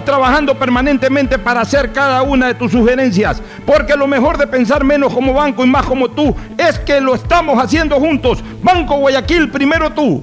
trabajando permanentemente para hacer cada una de tus sugerencias, porque lo mejor de pensar menos como banco y más como tú es que lo estamos haciendo juntos. Banco Guayaquil, primero tú.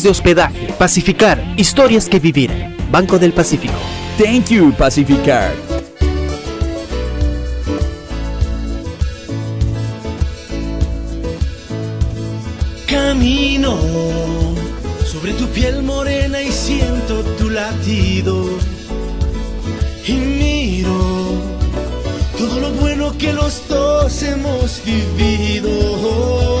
de hospedaje. Pacificar, historias que vivir. Banco del Pacífico. Thank you, Pacificar. Camino sobre tu piel morena y siento tu latido. Y miro todo lo bueno que los dos hemos vivido.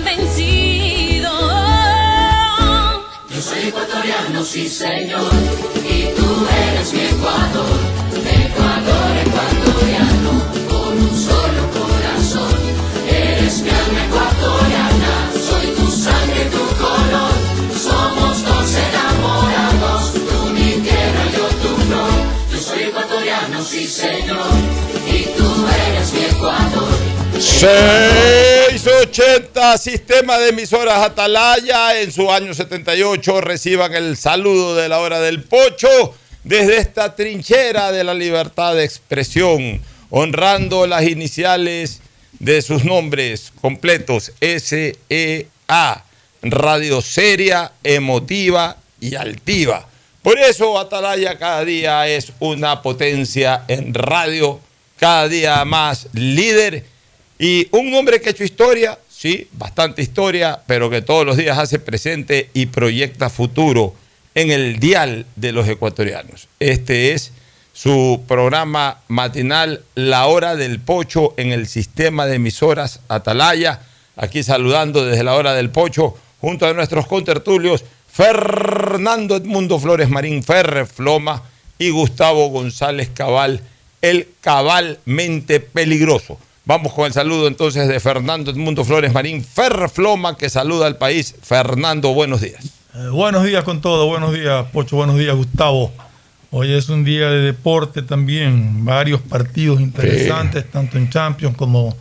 ecuatoriano, sí señor, y tú eres mi Ecuador, Ecuador ecuatoriano, con un solo corazón. Eres mi alma ecuatoriana, soy tu sangre, tu color. Somos dos enamorados, tú mi tierra, yo tu flor. Yo soy ecuatoriano, sí señor, y tú eres mi Ecuador. 680 Sistema de Emisoras Atalaya en su año 78 reciban el saludo de la hora del pocho desde esta trinchera de la libertad de expresión, honrando las iniciales de sus nombres completos SEA, radio seria, emotiva y altiva. Por eso Atalaya cada día es una potencia en radio, cada día más líder y un hombre que ha hecho historia, sí, bastante historia, pero que todos los días hace presente y proyecta futuro en el dial de los ecuatorianos. Este es su programa matinal La Hora del Pocho en el sistema de emisoras Atalaya. Aquí saludando desde la Hora del Pocho junto a nuestros contertulios Fernando Edmundo Flores Marín Ferre Floma y Gustavo González Cabal, el cabalmente peligroso. Vamos con el saludo entonces de Fernando Edmundo Flores Marín Ferrefloma, que saluda al país. Fernando, buenos días. Eh, buenos días con todo, buenos días Pocho, buenos días Gustavo. Hoy es un día de deporte también, varios partidos interesantes, tanto en Champions como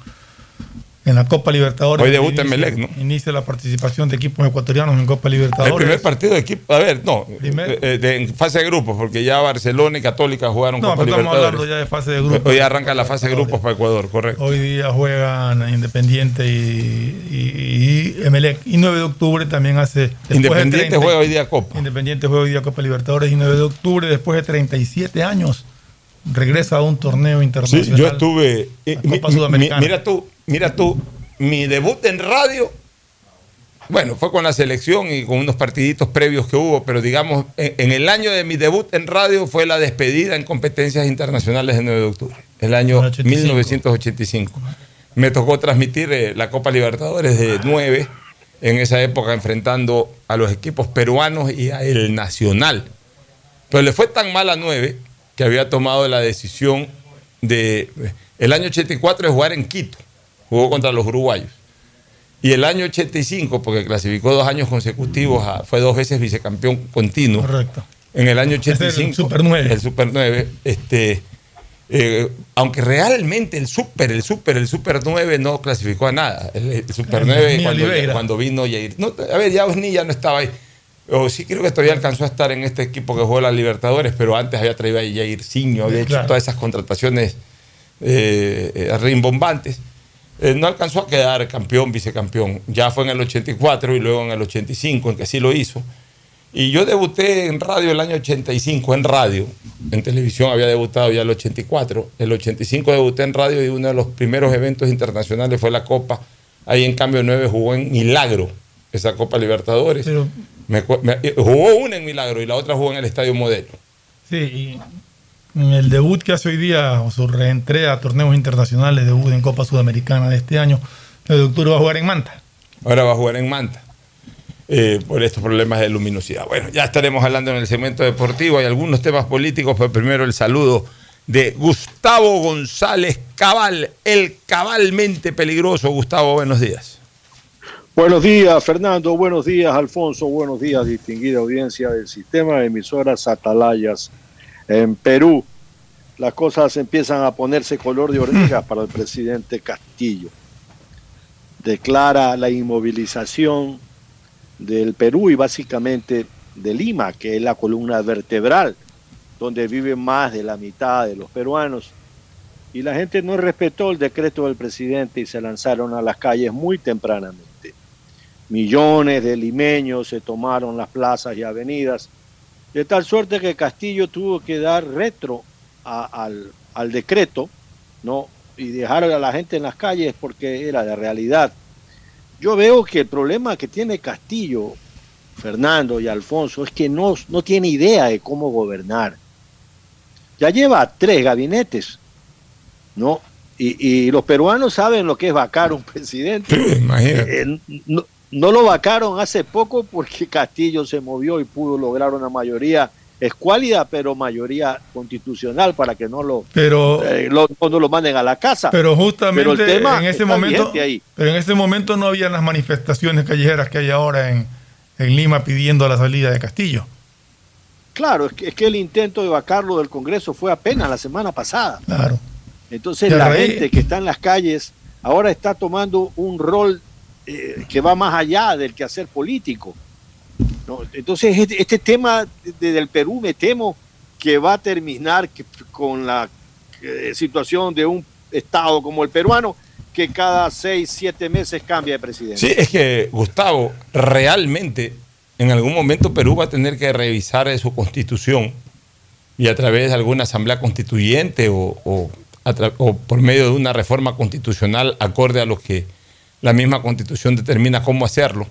en la Copa Libertadores. Hoy debuta en Melec, ¿no? Inicia la participación de equipos ecuatorianos en Copa Libertadores. El primer partido de equipo, a ver, no, eh, de- en fase de grupos, porque ya Barcelona y Católica jugaron No, Copa pero estamos Libertadores. hablando ya de fase de grupos. Hoy arranca la fase de grupos para Ecuador, correcto. Hoy día juegan Independiente y, y, y Emelec. Y 9 de octubre también hace. de Independiente 30 juega hoy día Copa. Independiente juega hoy día Copa Libertadores y 9 de octubre, después de 37 años, regresa a un torneo Sí, internacional. yo estuve. eh, mi- Sudamericana. mi- mira tú, mira tú, mi debut en radio, bueno, fue con la selección y con unos partiditos previos que hubo, pero digamos, en, en el año de mi debut en radio fue la despedida en competencias internacionales del 9 de octubre, el año 1985. Me tocó transmitir eh, la Copa Libertadores de 9, en esa época enfrentando a los equipos peruanos y a el Nacional. Pero le fue tan mal a 9 que había tomado la decisión de el año 84 de jugar en Quito. Jugó contra los uruguayos. Y el año 85, porque clasificó dos años consecutivos, a- fue dos veces vicecampeón continuo. Correcto. En el año Ese es el 85. Super 9. El Super 9. Este, eh, aunque realmente el Super, el Super, el Super 9 no clasificó a nada. El, el Super Eh, 9 ni cuando, cuando vino Yair. No, a ver, ya Osni ya no estaba ahí. O sí creo que todavía alcanzó a estar en este equipo que jugó la Libertadores, pero antes había traído a Yair Ciño, había hecho todas esas contrataciones eh, eh, rimbombantes. Eh, no alcanzó a quedar campeón, vicecampeón. Ya fue en el 84 y luego en el 85, en que sí lo hizo. Y yo debuté en radio el año 85, en radio. En televisión había debutado ya el 84. El 85 debuté en radio y uno de los primeros eventos internacionales fue la Copa. Ahí en cambio 9 jugó en Milagro, esa Copa Libertadores. Pero- Me eh, jugó una en Milagro y la otra jugó en el Estadio Modelo. Sí, y en el debut que hace hoy día, o su reentrada a torneos internacionales, debut en Copa Sudamericana de este año, el de octubre va a jugar en Manta. Ahora va a jugar en Manta. eh, por estos problemas de luminosidad. Bueno, ya estaremos hablando en el segmento deportivo. Hay algunos temas políticos, pero primero el saludo de Gustavo González Cabal, el cabalmente peligroso. Gustavo, buenos días. Buenos días, Fernando. Buenos días, Alfonso. Buenos días, distinguida audiencia del sistema de emisoras Atalayas en Perú. Las cosas empiezan a ponerse color de hormiga para el presidente Castillo. Declara la inmovilización del Perú y básicamente de Lima, que es la columna vertebral donde vive más de la mitad de los peruanos. Y la gente no respetó el decreto del presidente y se lanzaron a las calles muy tempranamente. Millones de limeños se tomaron las plazas y avenidas, de tal suerte que Castillo tuvo que dar retro a- al, al decreto, ¿no? Y dejar a la gente en las calles porque era de realidad. Yo veo que el problema que tiene Castillo, Fernando y Alfonso, es que no, no tiene idea de cómo gobernar. Ya lleva tres gabinetes, ¿no? Y, y los peruanos saben lo que es vacar un presidente. Imagínate. Eh, no, no lo vacaron hace poco porque Castillo se movió y pudo lograr una mayoría escuálida, pero mayoría constitucional para que no lo, Pero- eh, lo- no lo manden a la casa. Pero justamente Pero el tema en ese momento, ahí. pero en ese momento no había las manifestaciones callejeras que hay ahora en, en Lima pidiendo la salida de Castillo. Claro, es que, es que el intento de vacarlo del Congreso fue apenas la semana pasada. Claro. Entonces la gente que está en las calles ahora está tomando un rol eh, que va más allá del quehacer político. Entonces, este, este tema de- del Perú, me temo que va a terminar con la eh, situación de un Estado como el peruano, que cada seis, siete meses cambia de presidente. Sí, es que Gustavo, realmente en algún momento Perú va a tener que revisar su constitución y a través de alguna asamblea constituyente o por medio de una reforma constitucional acorde a lo que la misma constitución determina cómo hacerlo,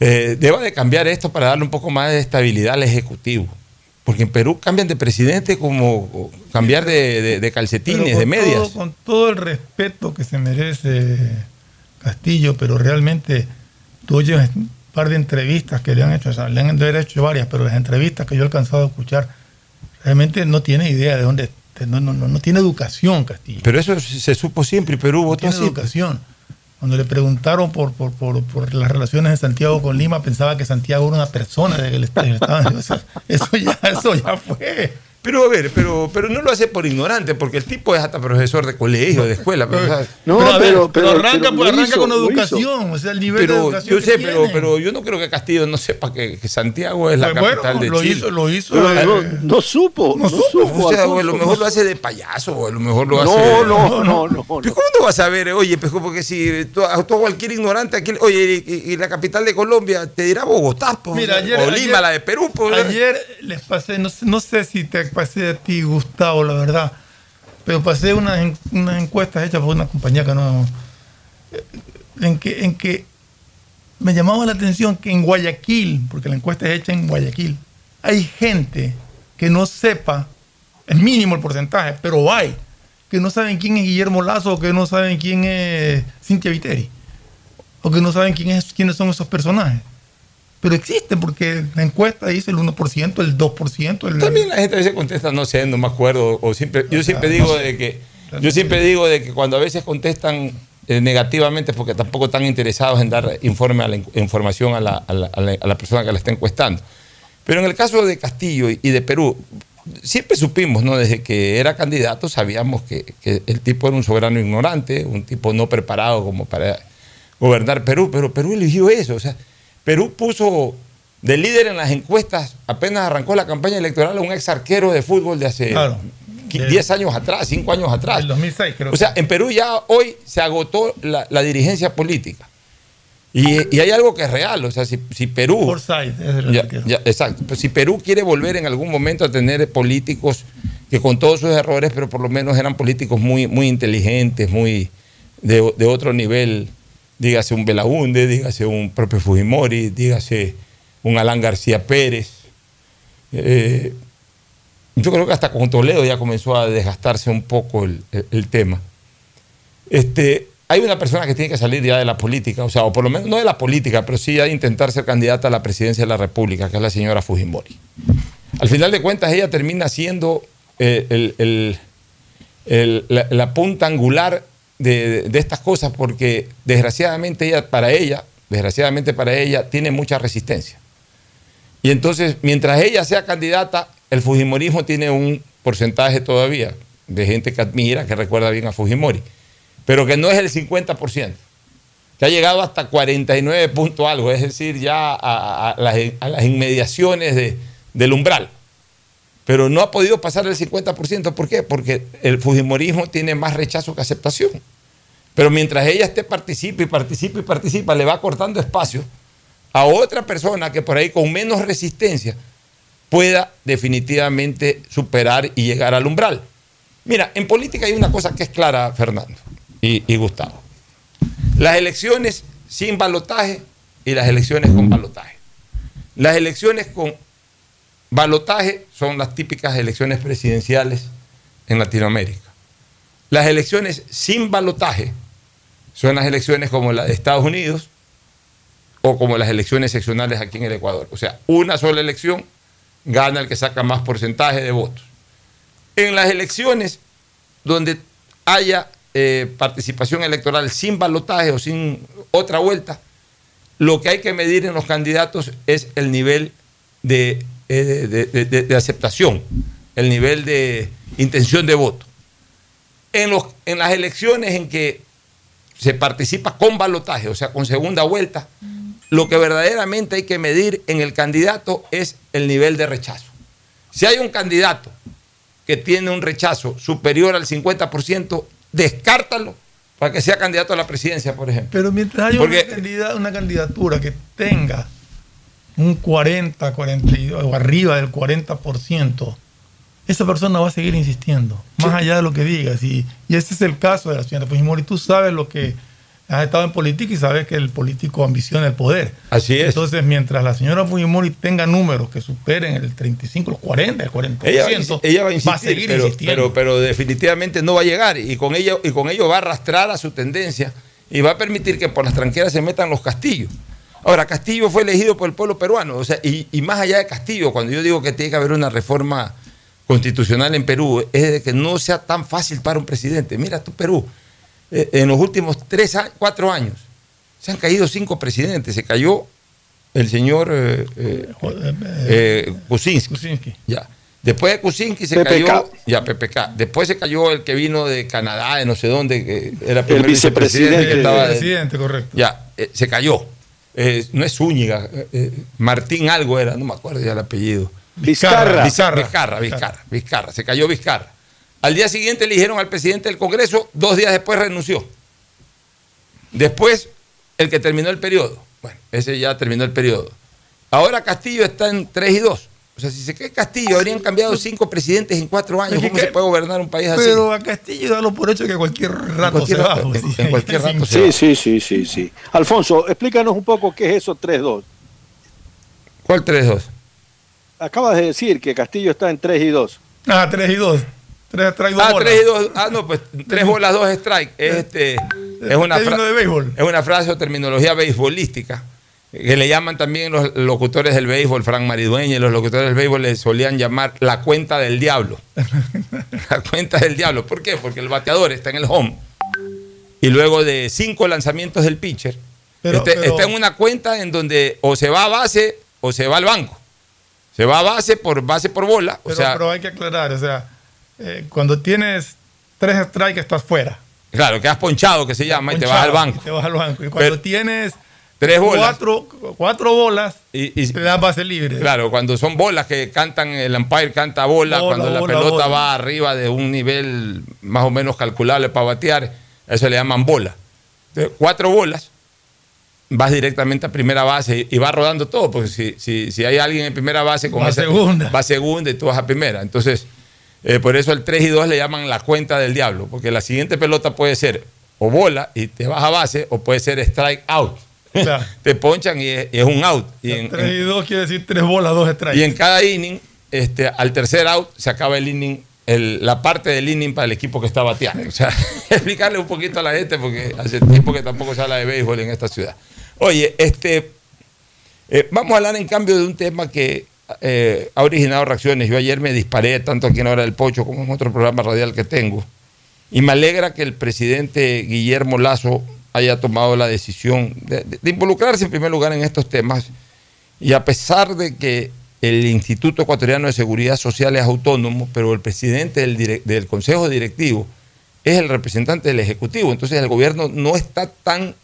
eh, deba de cambiar esto para darle un poco más de estabilidad al Ejecutivo. Porque en Perú cambian de presidente como cambiar de, de- de calcetines, de medias. todo- con todo el respeto que se merece Castillo, pero realmente tú oyes un par de entrevistas que le han hecho, o sea, le han hecho varias, pero las entrevistas que yo he alcanzado a escuchar, realmente no tiene idea de dónde, de- no, no, no, no tiene educación Castillo. Pero eso se supo siempre y Perú votó tiene así. educación. Cuando le preguntaron por, por, por, las relaciones de Santiago con Lima, pensaba que Santiago era una persona del Estado. O sea, eso, ya, eso ya fue. Pero a ver, pero, pero no lo hace por ignorante, porque el tipo es hasta profesor de colegio, de escuela. Pero, o sea, pero, a ver, pero arranca, pero pues, lo arranca hizo, con educación, o sea, el nivel de educación. yo sé, que pero, pero yo no creo que Castillo no sepa que, que Santiago es la Pues bueno, capital de lo Chile. hizo- lo hizo, Pero eh, no, no supo, no, supo. o sea, o a lo mejor no lo hace de payaso, o a lo mejor lo No, hace. no, no, no, Pero ¿Cómo no vas a ver? Oye, pues, porque si tú, a tú cualquier ignorante aquí, oye, y, y la capital de Colombia te dirá Bogotá, pues, Mira, ayer, o Lima, ayer- la de Perú, pues. Ayer les pasé, no, sé- no sé si te pasé a ti, Gustavo, la verdad, pero pasé unas, unas encuestas hechas por una compañía que no. eh, En que, en que me llamaba la atención que en Guayaquil, porque la encuesta es hecha en Guayaquil, hay gente que no sepa, es mínimo el porcentaje, pero hay, que no saben quién es Guillermo Lazo, o que no saben quién es Cintia Viteri, o que no saben quién es, quiénes son esos personajes. Pero existen porque la encuesta dice el 1%, el 2%. El, También la gente a veces contesta, no sé, no me acuerdo. O siempre, yo siempre no digo sé. de que, yo siempre digo de que cuando a veces contestan eh, negativamente porque tampoco están interesados en dar informe a la, in- información a la, a la- a la- a la persona que la está encuestando. Pero en el caso de Castillo y y de Perú, siempre supimos, ¿no? Desde que era candidato sabíamos que, que el tipo era un soberano ignorante, un tipo no preparado como para gobernar Perú, pero Perú eligió eso. O sea, Perú puso de líder en las encuestas, apenas arrancó la campaña electoral, a un ex arquero de fútbol de hace Claro. qui- 10 años atrás, 5 años atrás. El 2006 creo. O sea, en Perú ya hoy se agotó la, la dirigencia política. Y, y hay algo que es real, o sea, si, si Perú... Ese era el Ya, ya, exacto. Pues si Perú quiere volver en algún momento a tener políticos que con todos sus errores, pero por lo menos eran políticos muy, muy inteligentes, muy de, de otro nivel, dígase un Belaunde, dígase un propio Fujimori, dígase un Alan García Pérez. Eh, yo creo que hasta con Toledo ya comenzó a desgastarse un poco el, el- tema. Este, hay una persona que tiene que salir ya de la política, o sea, o por lo menos no de la política, pero sí a intentar ser candidata a la presidencia de la República, que es la señora Fujimori. Al final de cuentas, ella termina siendo eh, el- la punta angular de, estas cosas, porque desgraciadamente ella, para ella, desgraciadamente para ella, tiene mucha resistencia. Y entonces, mientras ella sea candidata, el Fujimorismo tiene un porcentaje todavía de gente que admira, que recuerda bien a Fujimori, pero que no es el 50%, que ha llegado hasta 49 punto algo, es decir, ya a, las, a las inmediaciones de- del umbral. Pero no ha podido pasar el 50%. ¿Por qué? Porque el Fujimorismo tiene más rechazo que aceptación. Pero mientras ella esté participe y participe y participa, le va cortando espacio a otra persona que por ahí con menos resistencia pueda definitivamente superar y llegar al umbral. Mira, en política hay una cosa que es clara, Fernando y, y Gustavo. Las elecciones sin balotaje y las elecciones con balotaje. Las elecciones con balotaje son las típicas elecciones presidenciales en Latinoamérica. Las elecciones sin balotaje son las elecciones como la de Estados Unidos o como las elecciones seccionales aquí en el Ecuador. O sea, una sola elección gana el que saca más porcentaje de votos. En las elecciones donde haya eh, participación electoral sin balotaje o sin otra vuelta, lo que hay que medir en los candidatos es el nivel de, eh, de- de aceptación, el nivel de intención de voto. En, los, en las elecciones en que se participa con balotaje, o sea, con segunda vuelta, lo que verdaderamente hay que medir en el candidato es el nivel de rechazo. Si hay un candidato que tiene un rechazo superior al 50%, descártalo para que sea candidato a la presidencia, por ejemplo. Pero mientras haya Porque- una, candida- una candidatura que tenga un 40, 42 o arriba del 40%, esa persona va a seguir insistiendo, más allá de lo que digas. Y, y ese es el caso de la señora Fujimori. Tú sabes lo que has estado en política y sabes que el político ambiciona el poder. Así es. Entonces, mientras la señora Fujimori tenga números que superen el 35, el 40, el 40%, Ella va, a va seguir pero, insistiendo. pero, pero definitivamente no va a llegar y con, ello, y con ello va a arrastrar a su tendencia y va a permitir que por las tranqueras se metan los castillos. Ahora, Castillo fue elegido por el pueblo peruano, o sea, y, y más allá de Castillo, cuando yo digo que tiene que haber una reforma constitucional en Perú, es de que no sea tan fácil para un presidente. Mira tú, Perú, eh, en los últimos tres, a- cuatro años se han caído cinco presidentes. Se cayó el señor eh, eh, eh, Kuczynski. Ya. Después de Kuczynski se PPK. cayó, ya PPK. Después se cayó el que vino de Canadá, de no sé dónde, que era primer vicepresidente. que estaba presidente, correcto. ya, eh, se cayó. Eh, no es Zúñiga, Martín algo era, no me acuerdo ya el apellido. Vizcarra. Vizcarra, Vizcarra, Vizcarra, Vizcarra, se cayó Vizcarra. Al día siguiente eligieron al presidente del Congreso, dos días después renunció. Después, el que terminó el periodo. Bueno, ese ya terminó el periodo. Ahora Castillo está en 3 y 2. O sea, si se queda Castillo, habrían cambiado cinco presidentes en cuatro años. ¿Cómo se puede gobernar un país así? Pero a Castillo dalo por hecho que cualquier rato cualquier se va. rato, pues, en cualquier rato se Sí, va. sí, sí, sí, sí. Alfonso, explícanos un poco qué es eso 3-2. ¿Cuál 3-2? Acabas de decir que Castillo está en 3 y 2. Ah, 3 y 2. 3 trae dos Ah, bolas. 3 y 2. Ah, no, pues 3 bolas, 2 strike. Es, este, es, una de béisbol. es una frase o terminología beisbolística que le llaman también los locutores del béisbol, Frank Maridueña, y los locutores del béisbol le solían llamar la cuenta del diablo. la cuenta del diablo. ¿Por qué? Porque el bateador está en el home y luego de cinco lanzamientos del pitcher, Pero- este- pero- está en una cuenta en donde o se va a base o se va al banco. Se va a base por base por bola. O Pero, sea, pero hay que aclarar, o sea, eh, cuando tienes tres strikes estás fuera. claro, quedas ponchado que se llama y te vas al banco. y te vas al banco. Y cuando Pero- tienes Tres bolas. Cuatro, cuatro bolas, Y, y- te das base libre. claro, cuando son bolas que cantan, el umpire canta bola, Bola, cuando la pelota bola. va arriba de un nivel más o menos calculable para batear, eso le llaman bola. Entonces, cuatro bolas, vas directamente a primera base y, vas rodando todo, porque si, si, si hay alguien en primera base con Va esa- segunda. va segunda y tú vas a primera. Entonces, eh, por eso el 3 y 2 le llaman la cuenta del diablo, porque la siguiente pelota puede ser o bola y te vas a base, o puede ser strike out. Claro. te ponchan y es, y es un out. Y en, Tres en- y dos quiere decir tres bolas, dos strikes. y en cada inning, este, al tercer out, se acaba el inning, el- la parte del inning para el equipo que está bateando. O sea, explicarle un poquito a la gente, porque hace tiempo que tampoco se habla de béisbol en esta ciudad. Oye, este, eh, vamos a hablar en cambio de un tema que eh, ha originado reacciones. Yo ayer me disparé tanto aquí en Hora del Pocho como en otro programa radial que tengo. Y me alegra que el presidente Guillermo Lazo haya tomado la decisión de, involucrarse en primer lugar en estos temas. Y a pesar de que el Instituto Ecuatoriano de Seguridad Social es autónomo, pero el presidente del Consejo Directivo es el representante del Ejecutivo. Entonces el gobierno no está tan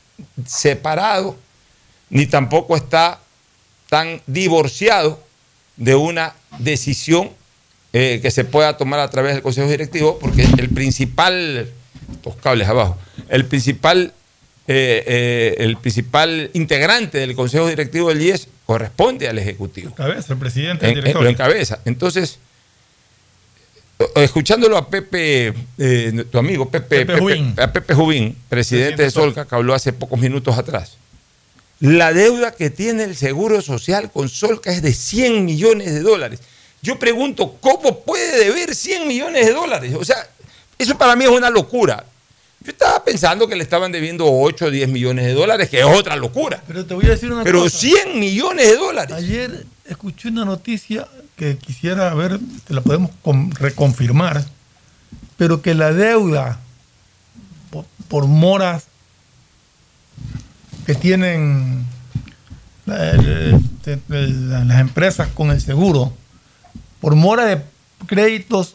separado, ni tampoco está tan divorciado de una decisión eh, que se pueda tomar a través del Consejo Directivo, porque el principal, estos cables abajo, el principal, eh, eh, el principal integrante del Consejo Directivo del IES corresponde al Ejecutivo. Cabeza, el presidente, En- el en- director. lo encabeza. Entonces, escuchándolo a Pepe, eh, tu amigo Pepe, Pepe Jubín. a Pepe Jubín, presidente de Solca, que habló hace pocos minutos atrás. La deuda que tiene el Seguro Social con Solca es de 100 millones de dólares. Yo pregunto, ¿cómo puede deber 100 millones de dólares? O sea, eso para mí es una locura. Yo estaba pensando que le estaban debiendo 8 o 10 millones de dólares, que es otra locura. Pero te voy a decir una Pero cosa. 100 millones de dólares. Ayer escuché una noticia que quisiera ver, te la podemos con- reconfirmar, pero que la deuda por moras que tienen las empresas con el seguro, por mora de créditos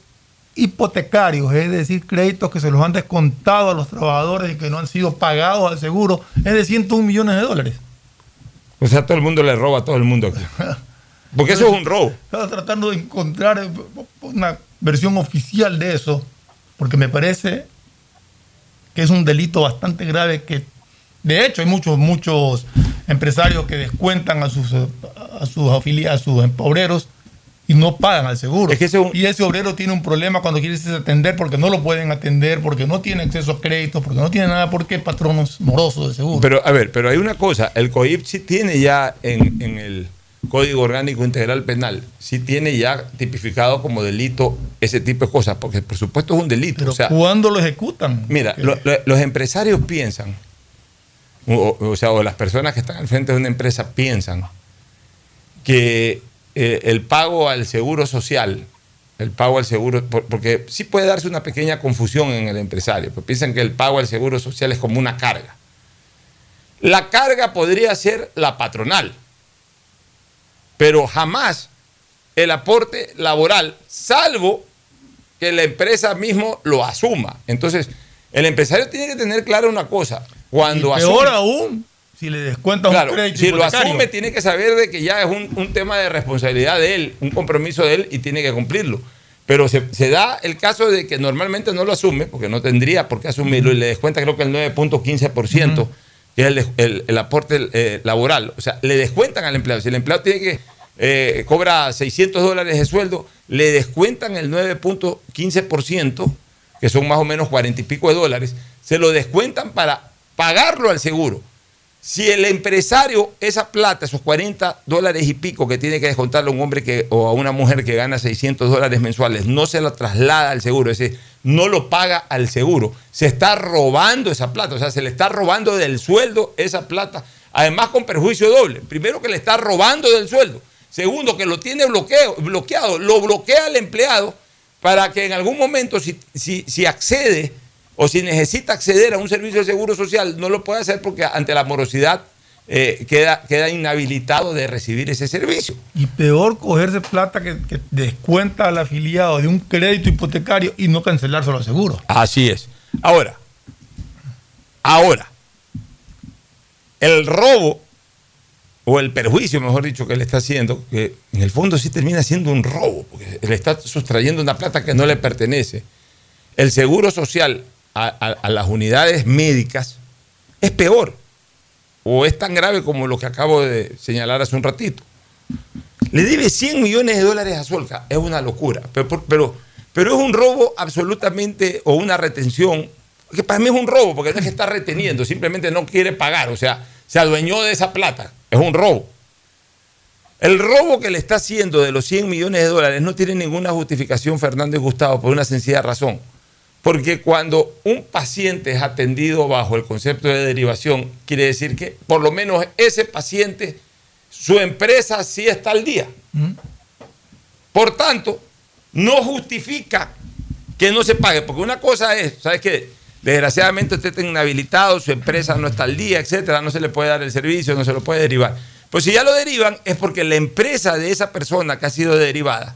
hipotecarios, es decir, créditos que se los han descontado a los trabajadores y que no han sido pagados al seguro, es de 101 millones de dólares. O sea, todo el mundo le roba a todo el mundo aquí. Porque eso es un robo. Estaba tratando de encontrar una versión oficial de eso, porque me parece que es un delito bastante grave que, de hecho, hay muchos, muchos empresarios que descuentan a sus, a sus afiliados, a sus obreros y no pagan al seguro. Y ese obrero tiene un problema cuando quiere atender porque no lo pueden atender, porque no tiene acceso a créditos, porque no tiene nada porque patronos morosos de seguro. Pero, a ver, pero hay una cosa, el COIP sí tiene ya en, en el Código Orgánico Integral Penal, sí tiene ya tipificado como delito ese tipo de cosas, porque por supuesto es un delito. Pero o sea, ¿cuándo lo ejecutan? Mira, lo- lo- los empresarios piensan, o, sea, o las personas que están al frente de una empresa piensan que eh, el pago al seguro social, el pago al seguro, por- porque sí puede darse una pequeña confusión en el empresario, pues piensan que el pago al seguro social es como una carga. La carga podría ser la patronal, pero jamás el aporte laboral, salvo que la empresa mismo lo asuma. Entonces, el empresario tiene que tener clara una cosa. Cuando Y peor asume- aún, si le descuentan Claro, un crédito si lo asume, tiene que saber de que ya es un, un tema de responsabilidad de él, un compromiso de él y tiene que cumplirlo. Pero se, se da el caso de que normalmente no lo asume, porque no tendría por qué asumirlo, y le descuenta creo que el 9.15%, que es el, el- el aporte eh, laboral. O sea, le descuentan al empleado. Si el empleado tiene que eh, cobra 600 dólares de sueldo, le descuentan el 9.15%, que son más o menos 40 y pico de dólares, se lo descuentan para pagarlo al seguro. Si el empresario, esa plata, esos 40 dólares y pico que tiene que descontarle a un hombre o a una mujer que gana 600 dólares mensuales, no se lo traslada al seguro, es decir, no lo paga al seguro, se está robando esa plata, o sea, se le está robando del sueldo esa plata, además con perjuicio doble. Primero que le está robando del sueldo, segundo que lo tiene bloqueo, bloqueado, lo bloquea al empleado para que en algún momento, si, si, si accede o si necesita acceder a un servicio de seguro social, no lo puede hacer porque ante la morosidad eh, queda, queda inhabilitado de recibir ese servicio. Y peor cogerse plata que, que descuenta al afiliado de un crédito hipotecario y no cancelárselo al seguro. Así es. Ahora, ahora, el robo o el perjuicio, mejor dicho, que le está haciendo, que en el fondo sí termina siendo un robo, porque le está sustrayendo una plata que no le pertenece. El seguro social a, las unidades médicas es peor o es tan grave como lo que acabo de señalar hace un ratito. Le debe 100 millones de dólares a Solca, es una locura, pero, pero, pero es un robo absolutamente, o una retención, que para mí es un robo, porque no es que está reteniendo, simplemente no quiere pagar, o sea, se adueñó de esa plata, es un robo. El robo que le está haciendo de los 100 millones de dólares no tiene ninguna justificación Fernández Gustavo por una sencilla razón. Porque cuando un paciente es atendido bajo el concepto de derivación, quiere decir que por lo menos ese paciente, su empresa sí está al día. Por tanto, no justifica que no se pague, porque una cosa es, ¿sabes qué? Desgraciadamente usted está inhabilitado, su empresa no está al día, etcétera, no se le puede dar el servicio, no se lo puede derivar. Pues si ya lo derivan, es porque la empresa de esa persona que ha sido derivada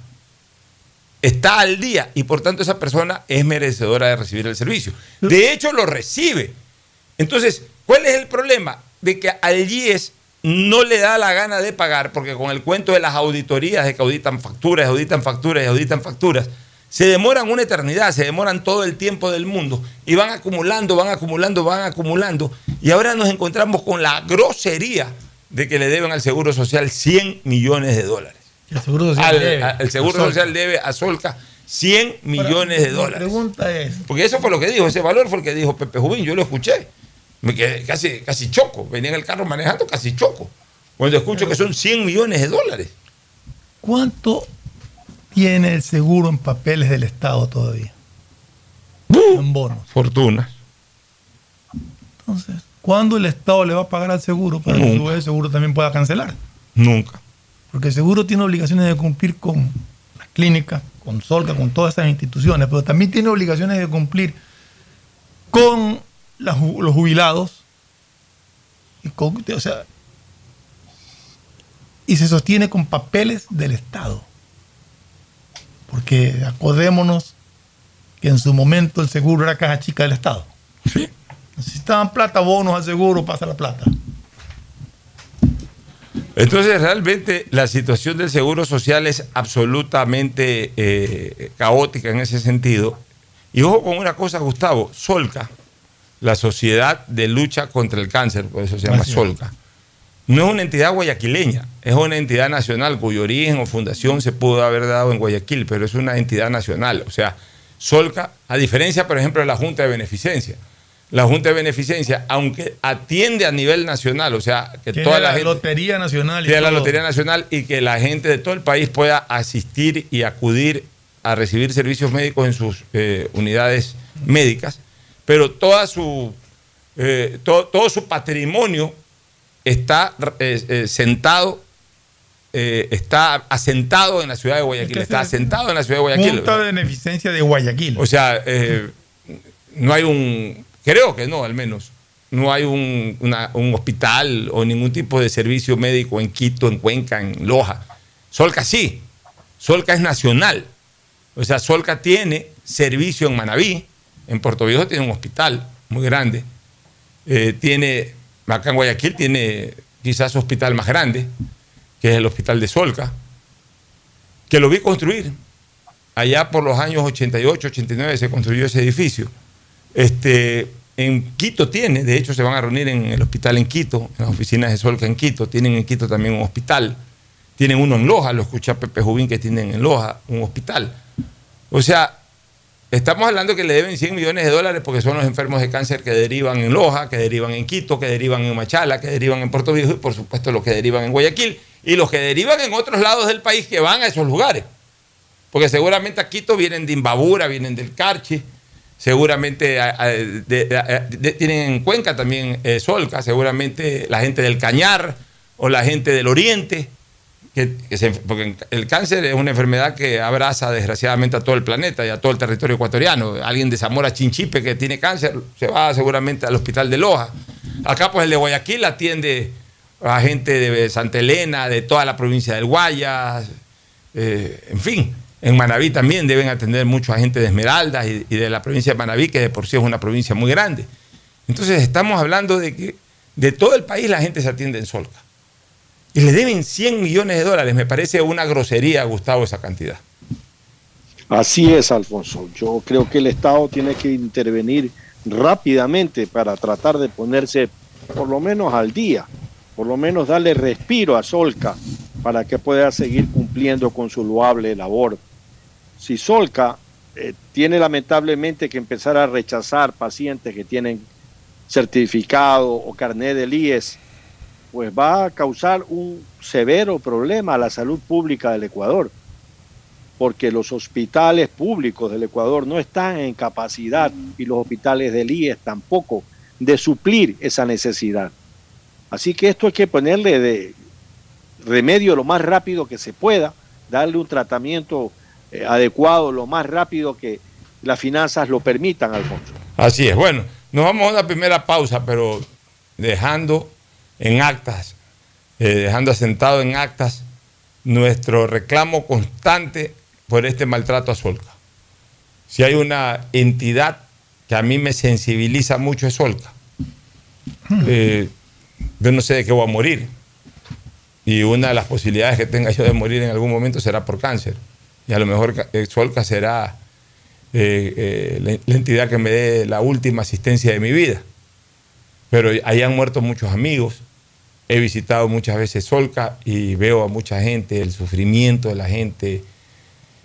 está al día y por tanto esa persona es merecedora de recibir el servicio. De hecho, lo recibe. Entonces, ¿cuál es el problema? De que al IES no le da la gana de pagar, porque con el cuento de las auditorías, de que auditan facturas, auditan facturas y auditan facturas, se demoran una eternidad, se demoran todo el tiempo del mundo y van acumulando, van acumulando, van acumulando. Y ahora nos encontramos con la grosería de que le deben al Seguro Social 100 millones de dólares. El seguro social Al- debe a- el Seguro a Solca. Social debe a Solca 100 millones de dólares. pregunta es, Porque eso fue lo que dijo, ese valor fue el que dijo Pepe Jubín, yo lo escuché. Me quedé casi, casi choco, venía en el carro manejando casi choco. Cuando escucho que son 100 millones de dólares. ¿cuánto tiene el seguro en papeles del Estado todavía? en bonos. Fortunas. Entonces, ¿cuándo el Estado le va a pagar al seguro para que su Nunca. vez el seguro también pueda cancelar? Nunca. Porque el seguro tiene obligaciones de cumplir con las clínicas, con Solca, con todas estas instituciones, pero también tiene obligaciones de cumplir con los jubilados. Y, con- o sea, y se sostiene con papeles del Estado. Porque acordémonos que en su momento el seguro era caja chica del Estado. Sí. Necesitaban plata, bonos al seguro, pasa la plata. Entonces, realmente la situación del seguro social es absolutamente eh, caótica en ese sentido. Y ojo con una cosa, Gustavo, Solca, la Sociedad de Lucha contra el Cáncer, por eso se llama. Solca, no es una entidad guayaquileña, es una entidad nacional cuyo origen o fundación se pudo haber dado en Guayaquil, pero es una entidad nacional. O sea, Solca, a diferencia, por ejemplo, de la Junta de Beneficencia. La Junta de Beneficencia, aunque atiende a nivel nacional, o sea, que toda la, la gente Lotería Nacional y tiene la todo. Lotería Nacional y que la gente de todo el país pueda asistir y acudir a recibir servicios médicos en sus eh, unidades médicas, pero toda su, eh, to- todo su patrimonio está eh, sentado, eh, está asentado en la ciudad de Guayaquil, Es que está es asentado en la ciudad de Guayaquil. Junta de Beneficencia de Guayaquil. O sea, eh, no hay un, creo que no, al menos, no hay un, un hospital o ningún tipo de servicio médico en Quito, en Cuenca, en Loja. Solca sí, Solca es nacional. O sea, Solca tiene servicio en Manabí, en Puerto Viejo tiene un hospital muy grande. Eh, tiene, acá en Guayaquil tiene quizás su hospital más grande, que es el hospital de Solca, que lo vi construir. Allá por los años 88, 89 se construyó ese edificio. Este, en Quito tiene, de hecho se van a reunir en el hospital en Quito, en las oficinas de Solca en Quito, tienen en Quito también un hospital, tienen uno en Loja, lo escuché a Pepe Jubín que tienen en Loja un hospital. O sea, estamos hablando que le deben 100 millones de dólares porque son los enfermos de cáncer que derivan en Loja, que derivan en Quito, que derivan en Machala, que derivan en Puerto Viejo y por supuesto los que derivan en Guayaquil y los que derivan en otros lados del país que van a esos lugares. Porque seguramente a Quito vienen de Imbabura, vienen del Carchi, seguramente tienen en Cuenca también eh, Solca, seguramente la gente del Cañar o la gente del Oriente, que, porque el cáncer es una enfermedad que abraza desgraciadamente a todo el planeta y a todo el territorio ecuatoriano. Alguien de Zamora Chinchipe que tiene cáncer se va seguramente al hospital de Loja. Acá pues el de Guayaquil atiende a gente de Santa Elena, de toda la provincia del Guayas, eh, en fin. En Manabí también deben atender mucho a gente de Esmeraldas y, de la provincia de Manabí, que de por sí es una provincia muy grande. Entonces estamos hablando de que de todo el país la gente se atiende en Solca. Y le deben 100 millones de dólares. Me parece una grosería, Gustavo, esa cantidad. Así es, Alfonso. Yo creo que el Estado tiene que intervenir rápidamente para tratar de ponerse por lo menos al día, por lo menos darle respiro a Solca para que pueda seguir cumpliendo con su loable labor. Si Solca eh, tiene lamentablemente que empezar a rechazar pacientes que tienen certificado o carnet del IES, pues va a causar un severo problema a la salud pública del Ecuador porque los hospitales públicos del Ecuador no están en capacidad y los hospitales del IES tampoco de suplir esa necesidad. Así que esto hay que ponerle de remedio lo más rápido que se pueda, darle un tratamiento eh, adecuado lo más rápido que las finanzas lo permitan, Alfonso. Así es. Bueno, nos vamos a una primera pausa, pero dejando en actas, eh, dejando asentado en actas nuestro reclamo constante por este maltrato a Solca. Si hay una entidad que a mí me sensibiliza mucho es Solca. Eh, yo no sé de qué voy a morir. Y una de las posibilidades que tenga yo de morir en algún momento será por cáncer. Y a lo mejor eh, Solca será eh, eh, la, entidad que me dé la última asistencia de mi vida. Pero ahí han muerto muchos amigos. He visitado muchas veces Solca y veo a mucha gente, el sufrimiento de la gente,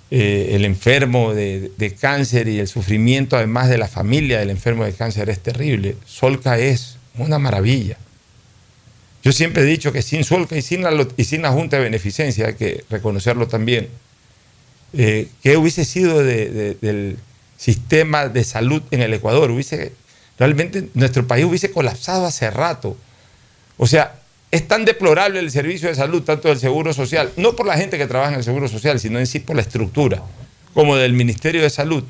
el enfermo de, de cáncer y el sufrimiento además de la familia del enfermo de cáncer es terrible. Solca es una maravilla. Yo siempre he dicho que sin Solca y sin la, y sin la Junta de Beneficencia, hay que reconocerlo también, eh, ¿qué hubiese sido de- de- del sistema de salud en el Ecuador? Hubiese, realmente nuestro país hubiese colapsado hace rato. O sea, es tan deplorable el servicio de salud, tanto del Seguro Social, no por la gente que trabaja en el Seguro Social, sino en sí por la estructura, como del Ministerio de Salud,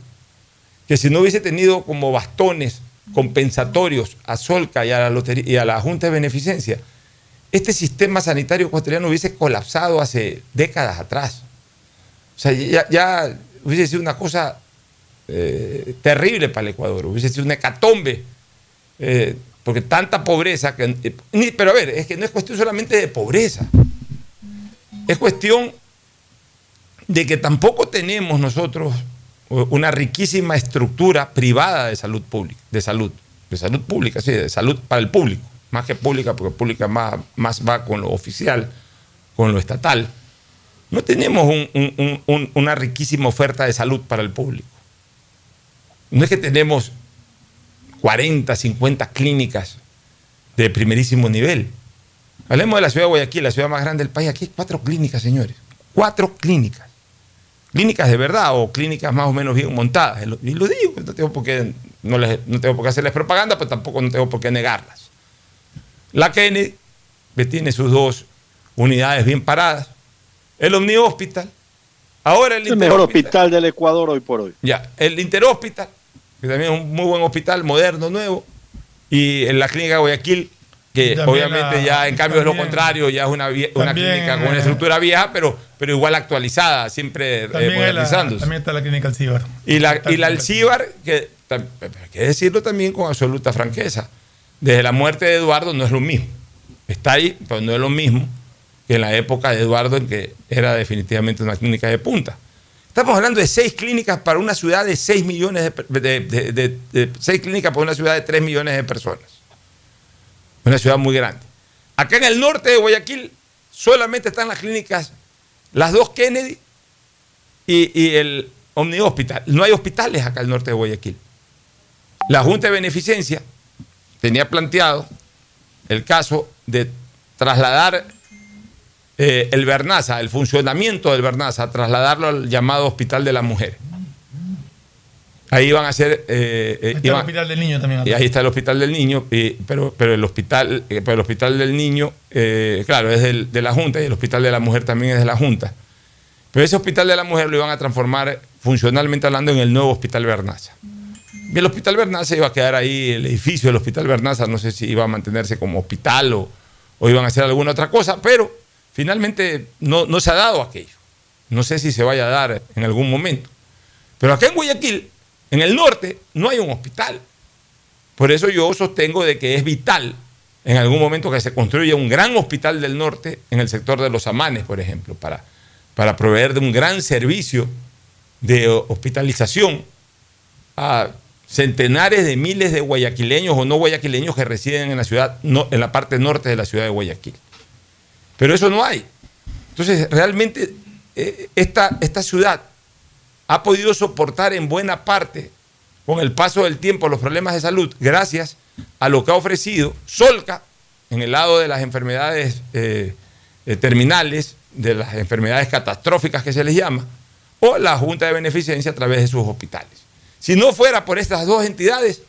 que si no hubiese tenido como bastones compensatorios a Solca y a la, lotería, y a la Junta de Beneficencia, este sistema sanitario ecuatoriano hubiese colapsado hace décadas atrás. O sea, ya, hubiese sido una cosa eh, terrible para el Ecuador, hubiese sido una hecatombe, eh, porque tanta pobreza eh, pero a ver, es que no es cuestión solamente de pobreza, es cuestión de que tampoco tenemos nosotros una riquísima estructura privada de salud pública, de salud, de salud pública, sí, de salud para el público, más que pública, porque pública más, más va con lo oficial, con lo estatal. No tenemos un- un- un- un- una riquísima oferta de salud para el público. No es que tenemos 40, 50 clínicas de primerísimo nivel. Hablemos de la ciudad de Guayaquil, la ciudad más grande del país. Aquí hay cuatro clínicas, señores. Cuatro clínicas. Clínicas de verdad o clínicas más o menos bien montadas. Y lo digo, no tengo por qué, no les- no tengo por qué hacerles propaganda, pero tampoco no tengo por qué negarlas. La Kennedy, que tiene sus dos unidades bien paradas. El Omni Hospital. Ahora el, El mejor hospital del Ecuador hoy por hoy. Ya, el Interhospital, que también es un muy buen hospital, moderno, nuevo. Y en la clínica de Guayaquil, que obviamente la- ya en cambio es lo contrario, ya es una, vie- una también, clínica con una estructura vieja, pero, pero igual actualizada, siempre eh, También, hay la- modernizándose. también está la clínica Alcibar. Y la, y la Alcíbar, que tam- hay que decirlo también con absoluta franqueza, desde la muerte de Eduardo no es lo mismo. Está ahí, pero no es lo mismo que en la época de Eduardo, en que era definitivamente una clínica de punta. Estamos hablando de seis clínicas para una ciudad de 6 millones de, de- seis clínicas para una ciudad de 3 millones de personas. Una ciudad muy grande. Acá en el norte de Guayaquil solamente están las clínicas, las dos Kennedy y, y el Omni Hospital. No hay hospitales acá al norte de Guayaquil. La Junta de Beneficencia tenía planteado el caso de trasladar eh, el Bernaza, el funcionamiento del Bernaza, trasladarlo al llamado Hospital de la Mujer. Ahí iban a ser... eh, eh, Está el hospital del niño también. y ahí está el hospital del niño, pero, pero el hospital, eh, pero el hospital del niño, claro, es del- de la Junta y el hospital de la mujer también es de la Junta. Pero ese hospital de la mujer lo iban a transformar funcionalmente hablando en el nuevo hospital Bernaza. El hospital Bernaza iba a quedar ahí, el edificio del hospital Bernaza, no sé si iba a mantenerse como hospital o, o iban a hacer alguna otra cosa, pero finalmente no, no se ha dado aquello. No sé si se vaya a dar en algún momento. Pero acá en Guayaquil, en el norte, no hay un hospital. Por eso yo sostengo de que es vital en algún momento que se construya un gran hospital del norte en el sector de los Amanes, por ejemplo, para, para proveer de un gran servicio de hospitalización a centenares de miles de guayaquileños o no guayaquileños que residen en la ciudad, en la parte norte de la ciudad de Guayaquil. Pero eso no hay. Entonces, realmente eh, esta, esta ciudad ha podido soportar en buena parte con el paso del tiempo los problemas de salud gracias a lo que ha ofrecido Solca en el lado de las enfermedades eh, eh, terminales, de las enfermedades catastróficas que se les llama, o la Junta de Beneficencia a través de sus hospitales. Si no fuera por estas dos entidades,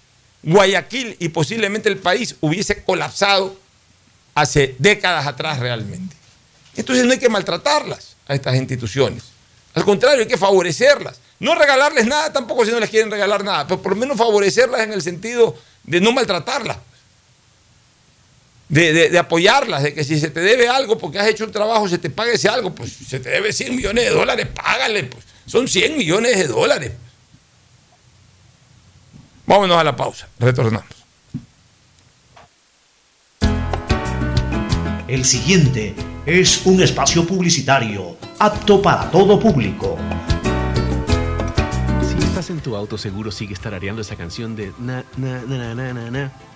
Guayaquil y posiblemente el país hubiese colapsado hace décadas atrás realmente. Entonces no hay que maltratarlas a estas instituciones. Al contrario, hay que favorecerlas. No regalarles nada tampoco si no les quieren regalar nada, pero por lo menos favorecerlas en el sentido de no maltratarlas. De, apoyarlas, de que si se te debe algo porque has hecho un trabajo, se te pague ese algo, pues se te debe 100 millones de dólares, págale, pues. Son 100 millones de dólares. Vámonos a la pausa, retornamos. El siguiente es un espacio publicitario apto para todo público. Si estás en tu auto, seguro sigues tarareando esa canción de na, na, na, na, na, na, na,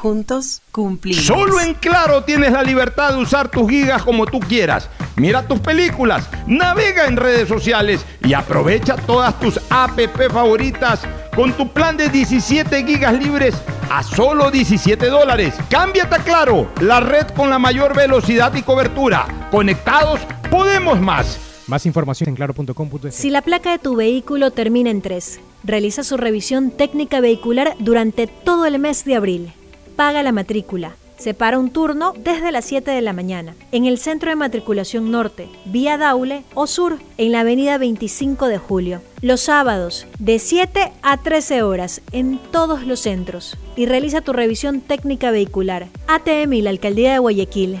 Juntos cumplimos. Solo en Claro tienes la libertad de usar tus gigas como tú quieras. Mira tus películas, navega en redes sociales y aprovecha todas tus app favoritas con tu plan de 17 gigas libres a solo 17 dólares. Cámbiate a Claro, la red con la mayor velocidad y cobertura. Conectados, podemos más. Más información en claro.com.es. Si la placa de tu vehículo termina en 3, realiza su revisión técnica vehicular durante todo el mes de abril. Paga la matrícula. Separa un turno desde las 7 de la mañana en el Centro de Matriculación Norte, vía Daule o Sur, en la Avenida 25 de Julio. Los sábados, de 7 a 13 horas, en todos los centros. Y realiza tu revisión técnica vehicular. ATM y la Alcaldía de Guayaquil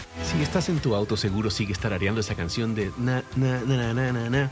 Si estás en tu auto, seguro sigue tarareando esa canción de na, na, na, na, na, na,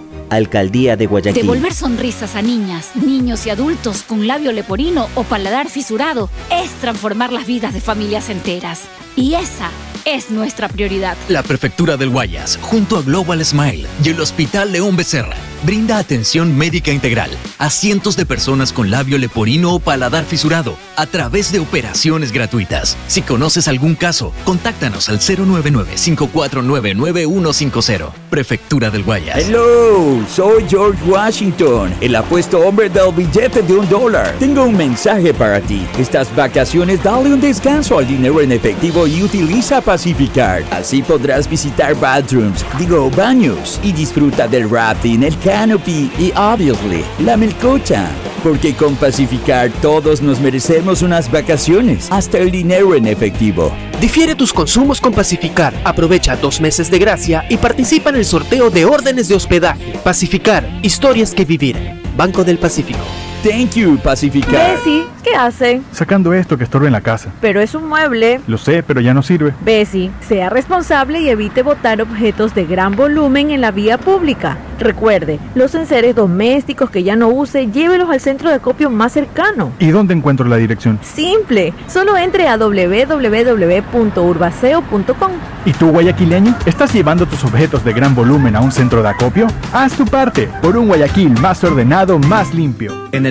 Alcaldía de Guayaquil. Devolver sonrisas a niñas, niños y adultos con labio leporino o paladar fisurado es transformar las vidas de familias enteras. Y esa es nuestra prioridad. La Prefectura del Guayas, junto a Global Smile y el Hospital León Becerra, brinda atención médica integral a cientos de personas con labio leporino o paladar fisurado a través de operaciones gratuitas. Si conoces algún caso, contáctanos al 099-549-9150. Prefectura del Guayas. Hello, soy George Washington, el apuesto hombre del billete de un dólar. Tengo un mensaje para ti. Estas vacaciones dale un descanso al dinero en efectivo y utiliza Pacificar. Así podrás visitar bathrooms, digo baños, y disfruta del rafting, el canopy y obviously la melcocha. Porque con Pacificar todos nos merecemos unas vacaciones, hasta el dinero en efectivo. Difiere tus consumos con Pacificar. Aprovecha dos meses de gracia y participa en el sorteo de órdenes de hospedaje. Pacificar, historias que vivir. Banco del Pacífico. Thank you, Pacificar. Bessie, ¿qué hace? Sacando esto que estorba en la casa. Pero es un mueble. Lo sé, pero ya no sirve. Bessie, sea responsable y evite botar objetos de gran volumen en la vía pública. Recuerde, los enseres domésticos que ya no use, llévelos al centro de acopio más cercano. ¿Y dónde encuentro la dirección? Simple, solo entre a www.urbaceo.com. ¿Y tú, guayaquileño? ¿Estás llevando tus objetos de gran volumen a un centro de acopio? Haz tu parte por un Guayaquil más ordenado, más limpio. En el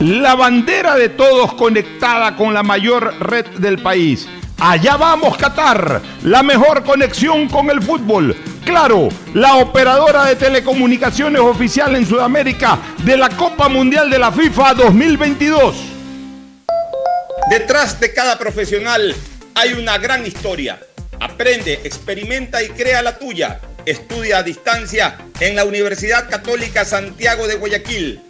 La bandera de todos conectada con la mayor red del país. Allá vamos Qatar, la mejor conexión con el fútbol. Claro, la operadora de telecomunicaciones oficial en Sudamérica de la Copa Mundial de la FIFA 2022. Detrás de cada profesional hay una gran historia. Aprende, experimenta y crea la tuya. Estudia a distancia en la Universidad Católica Santiago de Guayaquil.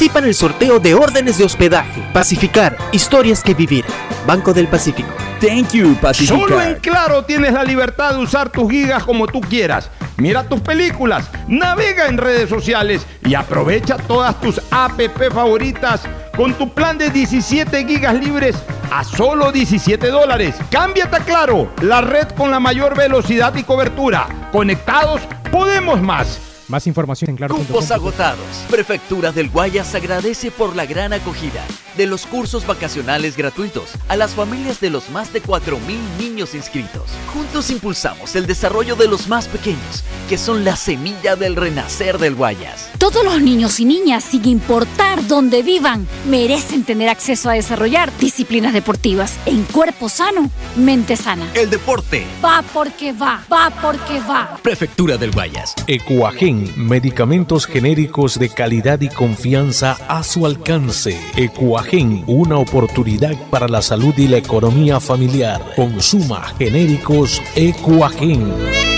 en el sorteo de órdenes de hospedaje. Pacificar, historias que vivir. Banco del Pacífico. Thank you, Pacificar. Solo en Claro tienes la libertad de usar tus gigas como tú quieras. Mira tus películas, navega en redes sociales y aprovecha todas tus app favoritas con tu plan de 17 gigas libres a solo 17 dólares. Cámbiate a Claro, la red con la mayor velocidad y cobertura. Conectados, podemos más. Más información en claro. Cupos agotados. Prefectura del Guayas agradece por la gran acogida de los cursos vacacionales gratuitos a las familias de los más de 4.000 niños inscritos. Juntos impulsamos el desarrollo de los más pequeños, que son la semilla del renacer del Guayas. Todos los niños y niñas, sin importar dónde vivan, merecen tener acceso a desarrollar disciplinas deportivas en cuerpo sano, mente sana. El deporte Va porque va, va porque va. Prefectura del Guayas. Ecuagen, medicamentos genéricos de calidad y confianza a su alcance. Ecuagen, una oportunidad para la salud y la economía familiar. Consuma genéricos Ecuagen.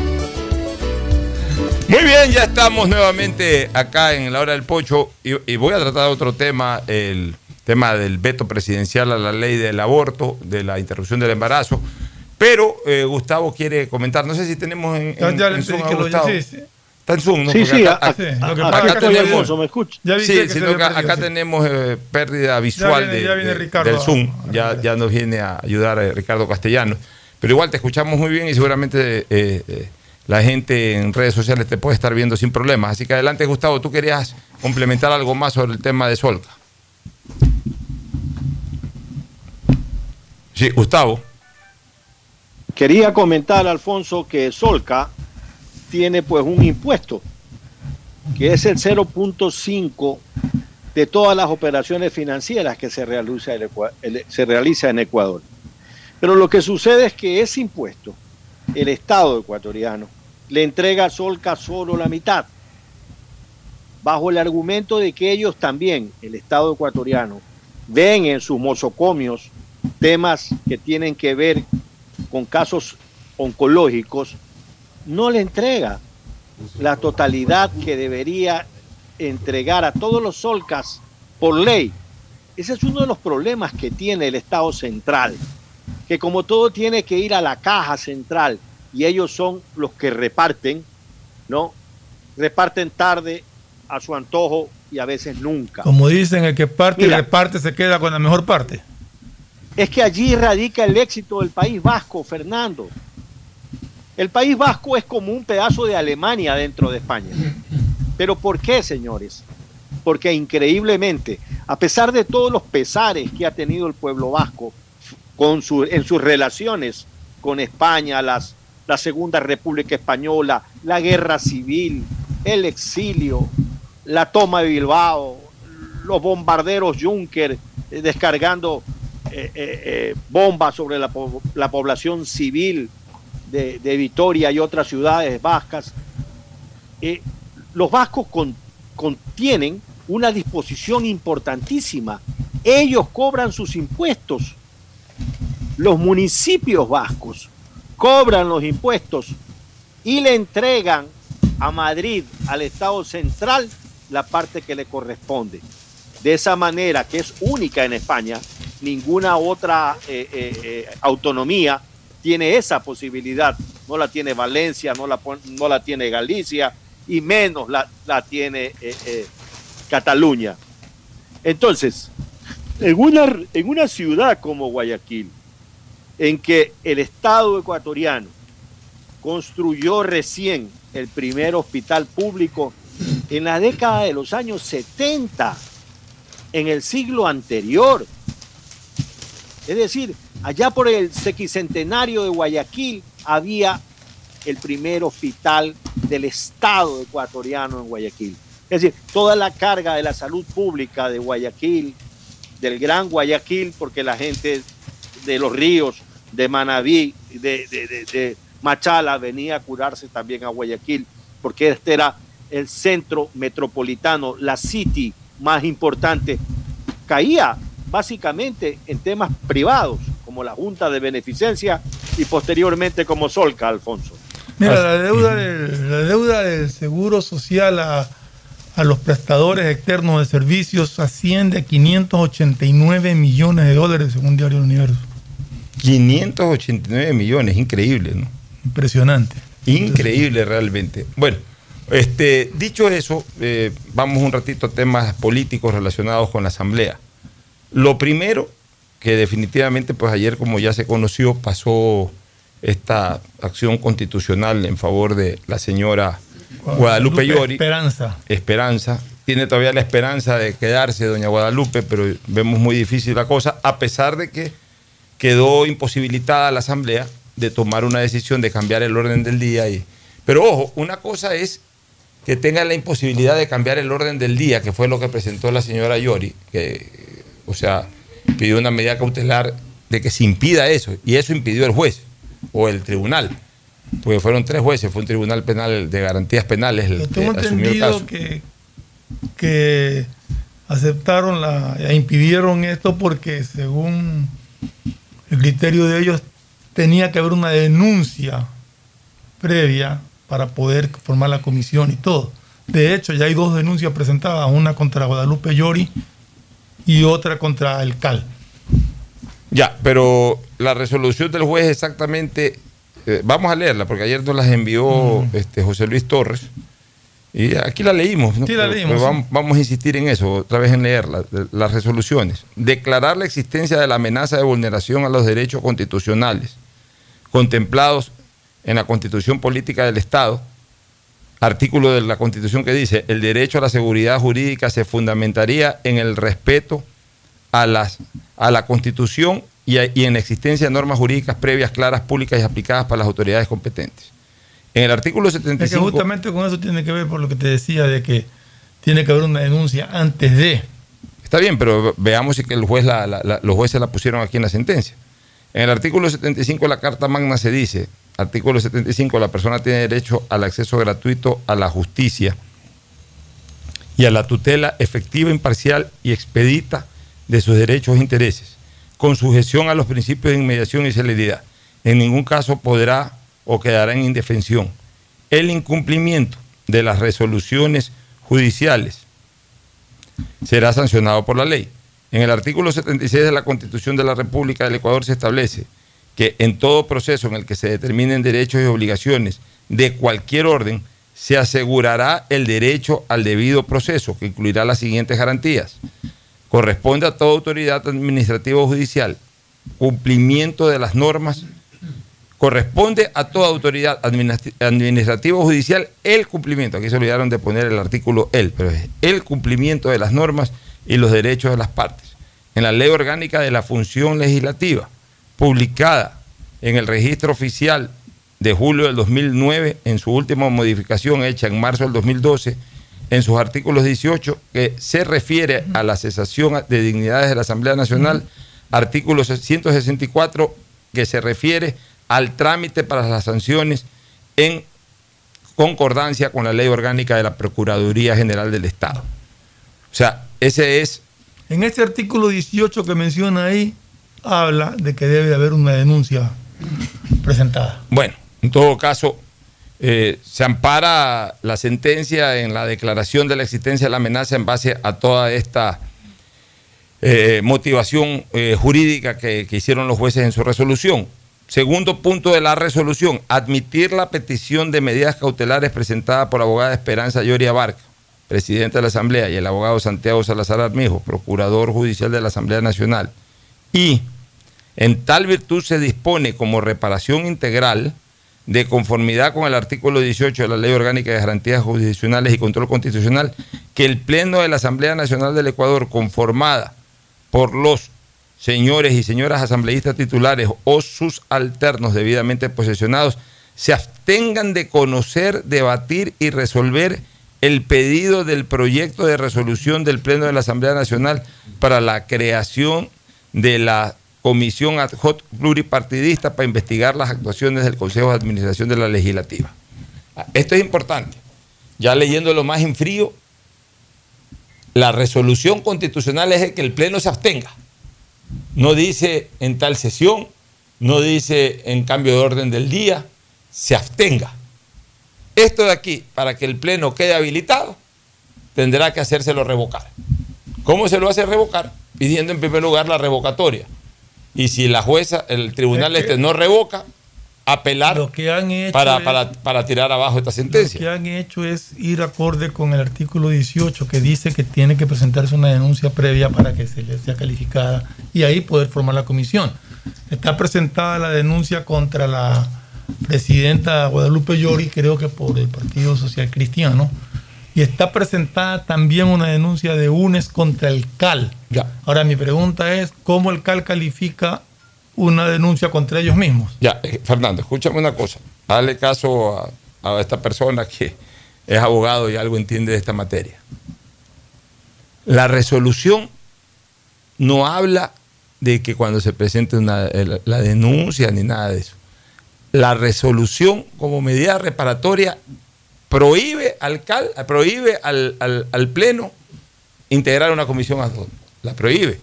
Muy bien, ya estamos nuevamente acá en la hora del pocho y, y voy a tratar otro tema, el tema del veto presidencial a la ley del aborto, de la interrupción del embarazo. Pero eh, Gustavo quiere comentar, no sé si tenemos en, en- Ya le en Zoom a lo- sí, sí. Está en Zoom, ¿no? Sí, sí, acá, a- sí. acá- Lo que acá pasa es que tenemos-. Ya Sí, que sino que acá tenemos eh, pérdida visual viene- de- ya viene de- Ricardo del a- Zoom. Ya, ya nos viene a ayudar eh, Ricardo Castellano. Pero igual te escuchamos muy bien y seguramente eh, eh, la gente en redes sociales te puede estar viendo sin problemas. Así que adelante, Gustavo, tú querías complementar algo más sobre el tema de Solca. Sí, Gustavo. Quería comentar, Alfonso, que Solca tiene pues un impuesto que es el 0.5 de todas las operaciones financieras que se realiza, en Ecuador. Pero lo que sucede es que ese impuesto, el Estado ecuatoriano, le entrega a Solca solo la mitad, bajo el argumento de que ellos también, el Estado ecuatoriano, ven en sus mozocomios temas que tienen que ver con casos oncológicos, no le entrega la totalidad que debería entregar a todos los solcas por ley. Ese es uno de los problemas que tiene el Estado central, que como todo tiene que ir a la caja central y ellos son los que reparten, ¿no? Reparten tarde a su antojo y a veces nunca. Como dicen, el que parte Mira. y reparte se queda con la mejor parte. Es que allí radica el éxito del País Vasco, Fernando. El País Vasco es como un pedazo de Alemania dentro de España. ¿Pero por qué, señores? Porque increíblemente, a pesar de todos los pesares que ha tenido el pueblo vasco en sus relaciones con España, las, la Segunda República Española, la guerra civil, el exilio, la toma de Bilbao, los bombarderos Juncker eh, descargando eh, eh, bombas sobre la, po- la población civil de, Vitoria y otras ciudades vascas. Los vascos con- contienen una disposición importantísima. Ellos cobran sus impuestos. Los municipios vascos cobran los impuestos y le entregan a Madrid, al Estado central, la parte que le corresponde. De esa manera, que es única en España, ninguna otra eh, eh, eh, autonomía tiene esa posibilidad. No la tiene Valencia, no la, no la tiene Galicia y menos la, la tiene Cataluña. Entonces, en una, ciudad como Guayaquil, en que el Estado ecuatoriano construyó recién el primer hospital público en la década de los años 70, en el siglo anterior. Es decir, allá por el sequicentenario de Guayaquil había el primer hospital del Estado ecuatoriano en Guayaquil. Es decir, toda la carga de la salud pública de Guayaquil, del Gran Guayaquil, porque la gente de los ríos, de Manabí, de, de- de- de Machala venía a curarse también a Guayaquil, porque este era el centro metropolitano, la city más importante. Caía básicamente en temas privados, como la Junta de Beneficencia y posteriormente como Solca, Alfonso. Mira, la deuda del, la deuda del seguro social a, a los prestadores externos de servicios asciende a 589 millones de dólares según Diario del Universo. 589 millones, increíble, ¿no? Impresionante. Increíble realmente. Bueno, este, dicho eso, eh, vamos un ratito a temas políticos relacionados con la Asamblea. Lo primero, que definitivamente, pues ayer, como ya se conoció, pasó esta acción constitucional en favor de la señora Guadalupe Llori. Esperanza. Esperanza. Tiene todavía la esperanza de quedarse doña Guadalupe, pero vemos muy difícil la cosa, a pesar de que quedó imposibilitada la Asamblea de tomar una decisión de cambiar el orden del día. Y, pero ojo, una cosa es que tenga la imposibilidad de cambiar el orden del día, que fue lo que presentó la señora Yori, que, o sea, pidió una medida cautelar de que se impida eso, y eso impidió el juez o el tribunal, porque fueron tres jueces, fue un tribunal penal de garantías penales el Yo que tengo asumió el entendido caso. que, que aceptaron la, e impidieron esto porque según el criterio de ellos tenía que haber una denuncia previa para poder formar la comisión y todo. De hecho, ya hay dos denuncias presentadas, una contra Guadalupe Llori y otra contra el CAL. Ya, pero la resolución del juez exactamente, eh, vamos a leerla, porque ayer nos las envió este, José Luis Torres. Y aquí la leímos. ¿no? Sí, la leímos, pero vamos, vamos a insistir en eso, otra vez en leerla, las resoluciones. Declarar la existencia de la amenaza de vulneración a los derechos constitucionales contemplados en la Constitución Política del Estado, artículo de la Constitución que dice, el derecho a la seguridad jurídica se fundamentaría en el respeto a, las, a la Constitución y, en la existencia de normas jurídicas previas, claras, públicas y aplicadas por las autoridades competentes. En el artículo Es que 75... justamente con eso tiene que ver por lo que te decía de que tiene que haber una denuncia antes de. Está bien, pero veamos si que el juez la- la- la- los jueces la pusieron aquí en la sentencia. En el artículo 75 de la Carta Magna se dice, artículo 75, la persona tiene derecho al acceso gratuito a la justicia y a la tutela efectiva, imparcial y expedita de sus derechos e intereses, con sujeción a los principios de inmediación y celeridad. En ningún caso podrá o quedará en indefensión el incumplimiento de las resoluciones judiciales será sancionado por la ley. En el artículo 76 de la Constitución de la República del Ecuador se establece que en todo proceso en el que se determinen derechos y obligaciones de cualquier orden, se asegurará el derecho al debido proceso, que incluirá las siguientes garantías. Corresponde a toda autoridad administrativa o judicial cumplimiento de las normas corresponde a toda autoridad administ- administrativa o judicial el cumplimiento. Aquí se olvidaron de poner el artículo el, pero es el cumplimiento de las normas y los derechos de las partes. En la ley orgánica de la función legislativa, publicada en el registro oficial de julio del 2009, en su última modificación hecha en marzo del 2012, en sus artículos 18, que se refiere a la cesación de dignidades de la Asamblea Nacional, artículo 164, que se refiere al trámite para las sanciones en concordancia con la ley orgánica de la Procuraduría General del Estado. O sea, ese es En este artículo 18 que menciona ahí, habla de que debe haber una denuncia presentada. Bueno, en todo caso, eh, se ampara la sentencia en la declaración de la existencia de la amenaza en base a toda esta eh, motivación eh, jurídica que, hicieron los jueces en su resolución. Segundo punto de la resolución, admitir la petición de medidas cautelares presentada por la abogada Esperanza Lloria Barca, presidente de la Asamblea, y el abogado Santiago Salazar Armijo, procurador judicial de la Asamblea Nacional. Y en tal virtud se dispone como reparación integral de conformidad con el artículo 18 de la Ley Orgánica de Garantías Jurisdiccionales y Control Constitucional, que el Pleno de la Asamblea Nacional del Ecuador, conformada por los señores y señoras asambleístas titulares o sus alternos debidamente posesionados, se abstengan de conocer, debatir y resolver el pedido del proyecto de resolución del Pleno de la Asamblea Nacional para la creación de la comisión ad hoc pluripartidista para investigar las actuaciones del Consejo de Administración de la Legislativa. Ah, Esto es importante. Ya leyéndolo más en frío, la resolución constitucional es que el Pleno se abstenga. No dice en tal sesión, no dice en cambio de orden del día, se abstenga. Esto de aquí, para que el Pleno quede habilitado, tendrá que hacérselo revocar. ¿Cómo se lo hace revocar? Pidiendo en primer lugar la revocatoria. Y si la jueza, el tribunal Es que- este no revoca, apelar Lo que han hecho para, es- para, para tirar abajo esta Lo sentencia. que han hecho es ir acorde con el artículo 18 que dice que tiene que presentarse una denuncia previa para que se le sea calificada y ahí poder formar la comisión. Está presentada la denuncia contra la presidenta Guadalupe Llori, creo que por el Partido Social Cristiano, y está presentada también una denuncia de UNES contra el CAL. Ahora mi pregunta es, ¿cómo el CAL califica una denuncia contra ellos mismos? Ya, eh, Fernando, escúchame una cosa. Dale caso a, a esta persona que es abogado y algo entiende de esta materia. La resolución no habla de que cuando se presente una- la denuncia ni nada de eso. La resolución como medida reparatoria prohíbe al, cal- prohíbe al, al- al Pleno integrar una comisión ad hoc. La prohíbe.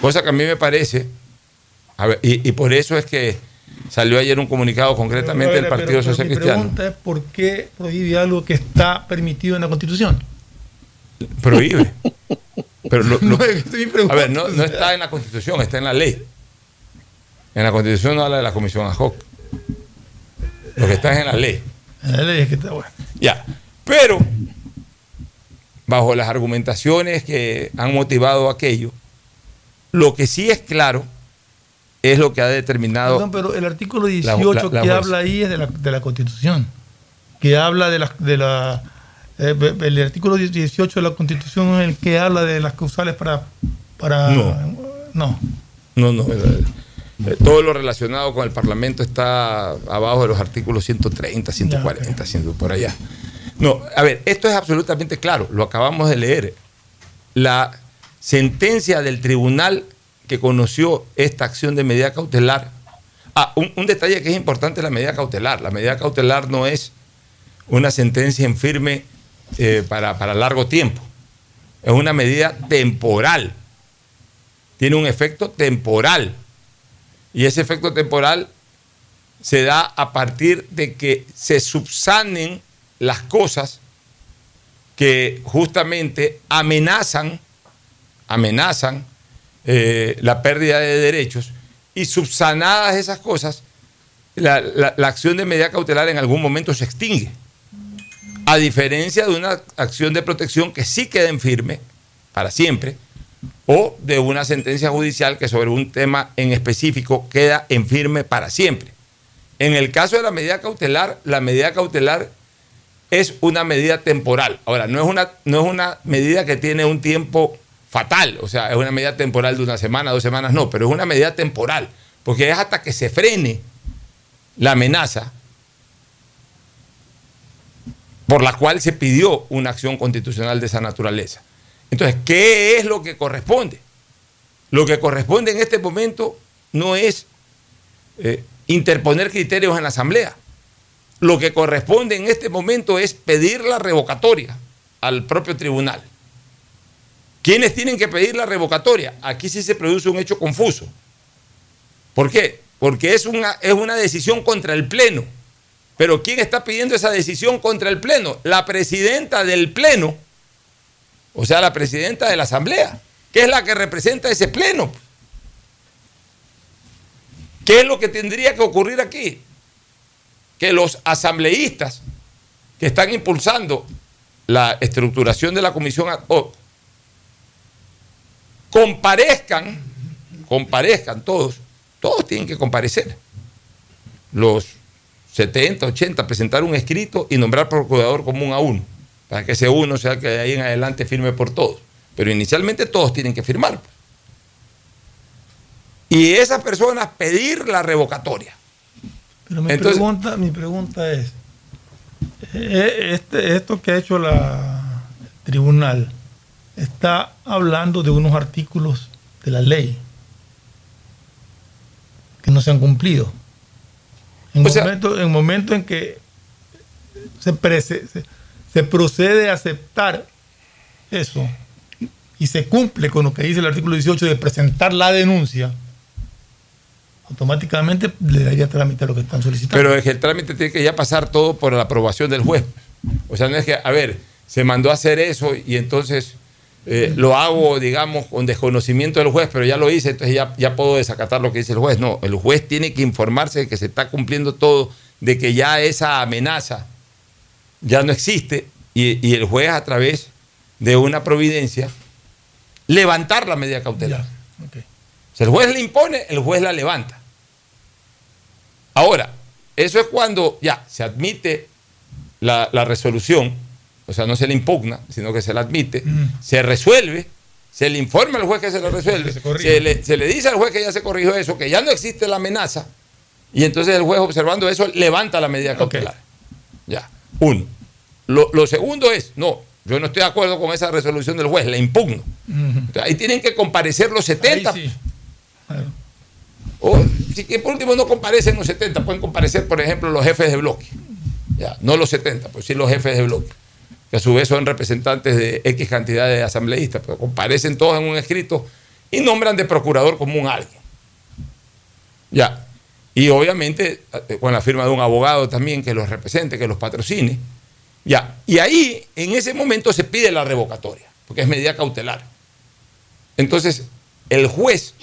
Cosa que a mí me parece, a ver, y, y por eso es que salió ayer un comunicado concretamente del Partido pero, pero Social mi Cristiano. pregunta es por qué prohíbe algo que está permitido en la Constitución. Prohíbe. Pero lo- lo- No, es que estoy preguntando. a ver, no, no está en la Constitución, está en la ley. En la Constitución no habla de la comisión ad hoc. Lo que está es en la ley. Que está bueno. Ya. Pero, bajo las argumentaciones que han motivado aquello, lo que sí es claro es lo que ha determinado. Perdón, pero el artículo La- 18 la- la que habla ahí es de la, de la Constitución. Que habla de la. De la eh, el artículo 18 de la Constitución es el que habla de las causales para. para No. no. No, no. eh, eh, todo lo relacionado con el Parlamento está abajo de los artículos 130, 140, 100, por allá. No, a ver, esto es absolutamente claro, lo acabamos de leer. La sentencia del tribunal que conoció esta acción de medida cautelar. Ah, un, un detalle que es importante la medida cautelar. La medida cautelar no es una sentencia en firme eh, para, para largo tiempo. Es una medida temporal. Tiene un efecto temporal. Y ese efecto temporal se da a partir de que se subsanen las cosas que justamente amenazan, amenazan eh, la pérdida de derechos y subsanadas esas cosas, la, la- acción de medida cautelar en algún momento se extingue. A diferencia de una acción de protección que sí queda en firme para siempre, o de una sentencia judicial que sobre un tema en específico queda en firme para siempre. En el caso de la medida cautelar, la medida cautelar es una medida temporal. Ahora, no es una, no es una medida que tiene un tiempo fatal, o sea, es una medida temporal de una semana, dos semanas, no, pero es una medida temporal, porque es hasta que se frene la amenaza por la cual se pidió una acción constitucional de esa naturaleza. Entonces, ¿qué es lo que corresponde? Lo que corresponde en este momento no es eh, interponer criterios en la Asamblea. Lo que corresponde en este momento es pedir la revocatoria al propio tribunal. ¿Quiénes tienen que pedir la revocatoria? Aquí sí se produce un hecho confuso. ¿Por qué? Porque es una, es una decisión contra el Pleno. Pero ¿quién está pidiendo esa decisión contra el Pleno? La presidenta del Pleno, o sea, la presidenta de la Asamblea, que es la que representa ese Pleno. ¿Qué es lo que tendría que ocurrir aquí? Que los asambleístas que están impulsando la estructuración de la comisión comparezcan, comparezcan todos, todos tienen que comparecer. Los 70, 80, presentar un escrito y nombrar procurador común a uno, para que ese uno sea el que de ahí en adelante firme por todos. Pero inicialmente todos tienen que firmar. Y esas personas pedir la revocatoria. Pero mi, Entonces- pregunta, mi pregunta es, eh, este, esto que ha hecho la el tribunal está hablando de unos artículos de la ley que no se han cumplido. En el momento, en momento en que se, prese- se- se procede a aceptar eso y se cumple con lo que dice el artículo 18 de presentar la denuncia, automáticamente le daría trámite a lo que están solicitando. Pero es que el trámite tiene que ya pasar todo por la aprobación del juez. O sea, no es que, a ver, se mandó a hacer eso y entonces eh, lo hago, digamos, con desconocimiento del juez, pero ya lo hice, entonces ya, ya puedo desacatar lo que dice el juez. No, el juez tiene que informarse de que se está cumpliendo todo, de que ya esa amenaza ya no existe y, y el juez a través de una providencia levantar la medida cautelar. Si el juez le impone, el juez la levanta. Ahora, eso es cuando ya se admite la, la resolución, o sea, no se le impugna, sino que se la admite, se resuelve, se le informa al juez que se lo resuelve, se, le, se le dice al juez que ya se corrigió eso, que ya no existe la amenaza, y entonces el juez observando eso levanta la medida cautelar. Ya, uno. Lo, lo segundo es, no, yo no estoy de acuerdo con esa resolución del juez, la impugno. Entonces, ahí tienen que comparecer los 70. O si que por último no comparecen los 70, pueden comparecer, por ejemplo, los jefes de bloque. Ya, no los 70, pues sí los jefes de bloque. que a su vez son representantes de X cantidad de asambleístas, pero comparecen todos en un escrito y nombran de procurador común a alguien. Ya. Y obviamente eh, con la firma de un abogado también que los represente, que los patrocine. Ya. Y ahí, en ese momento, se pide la revocatoria, porque es medida cautelar. Entonces, el juez,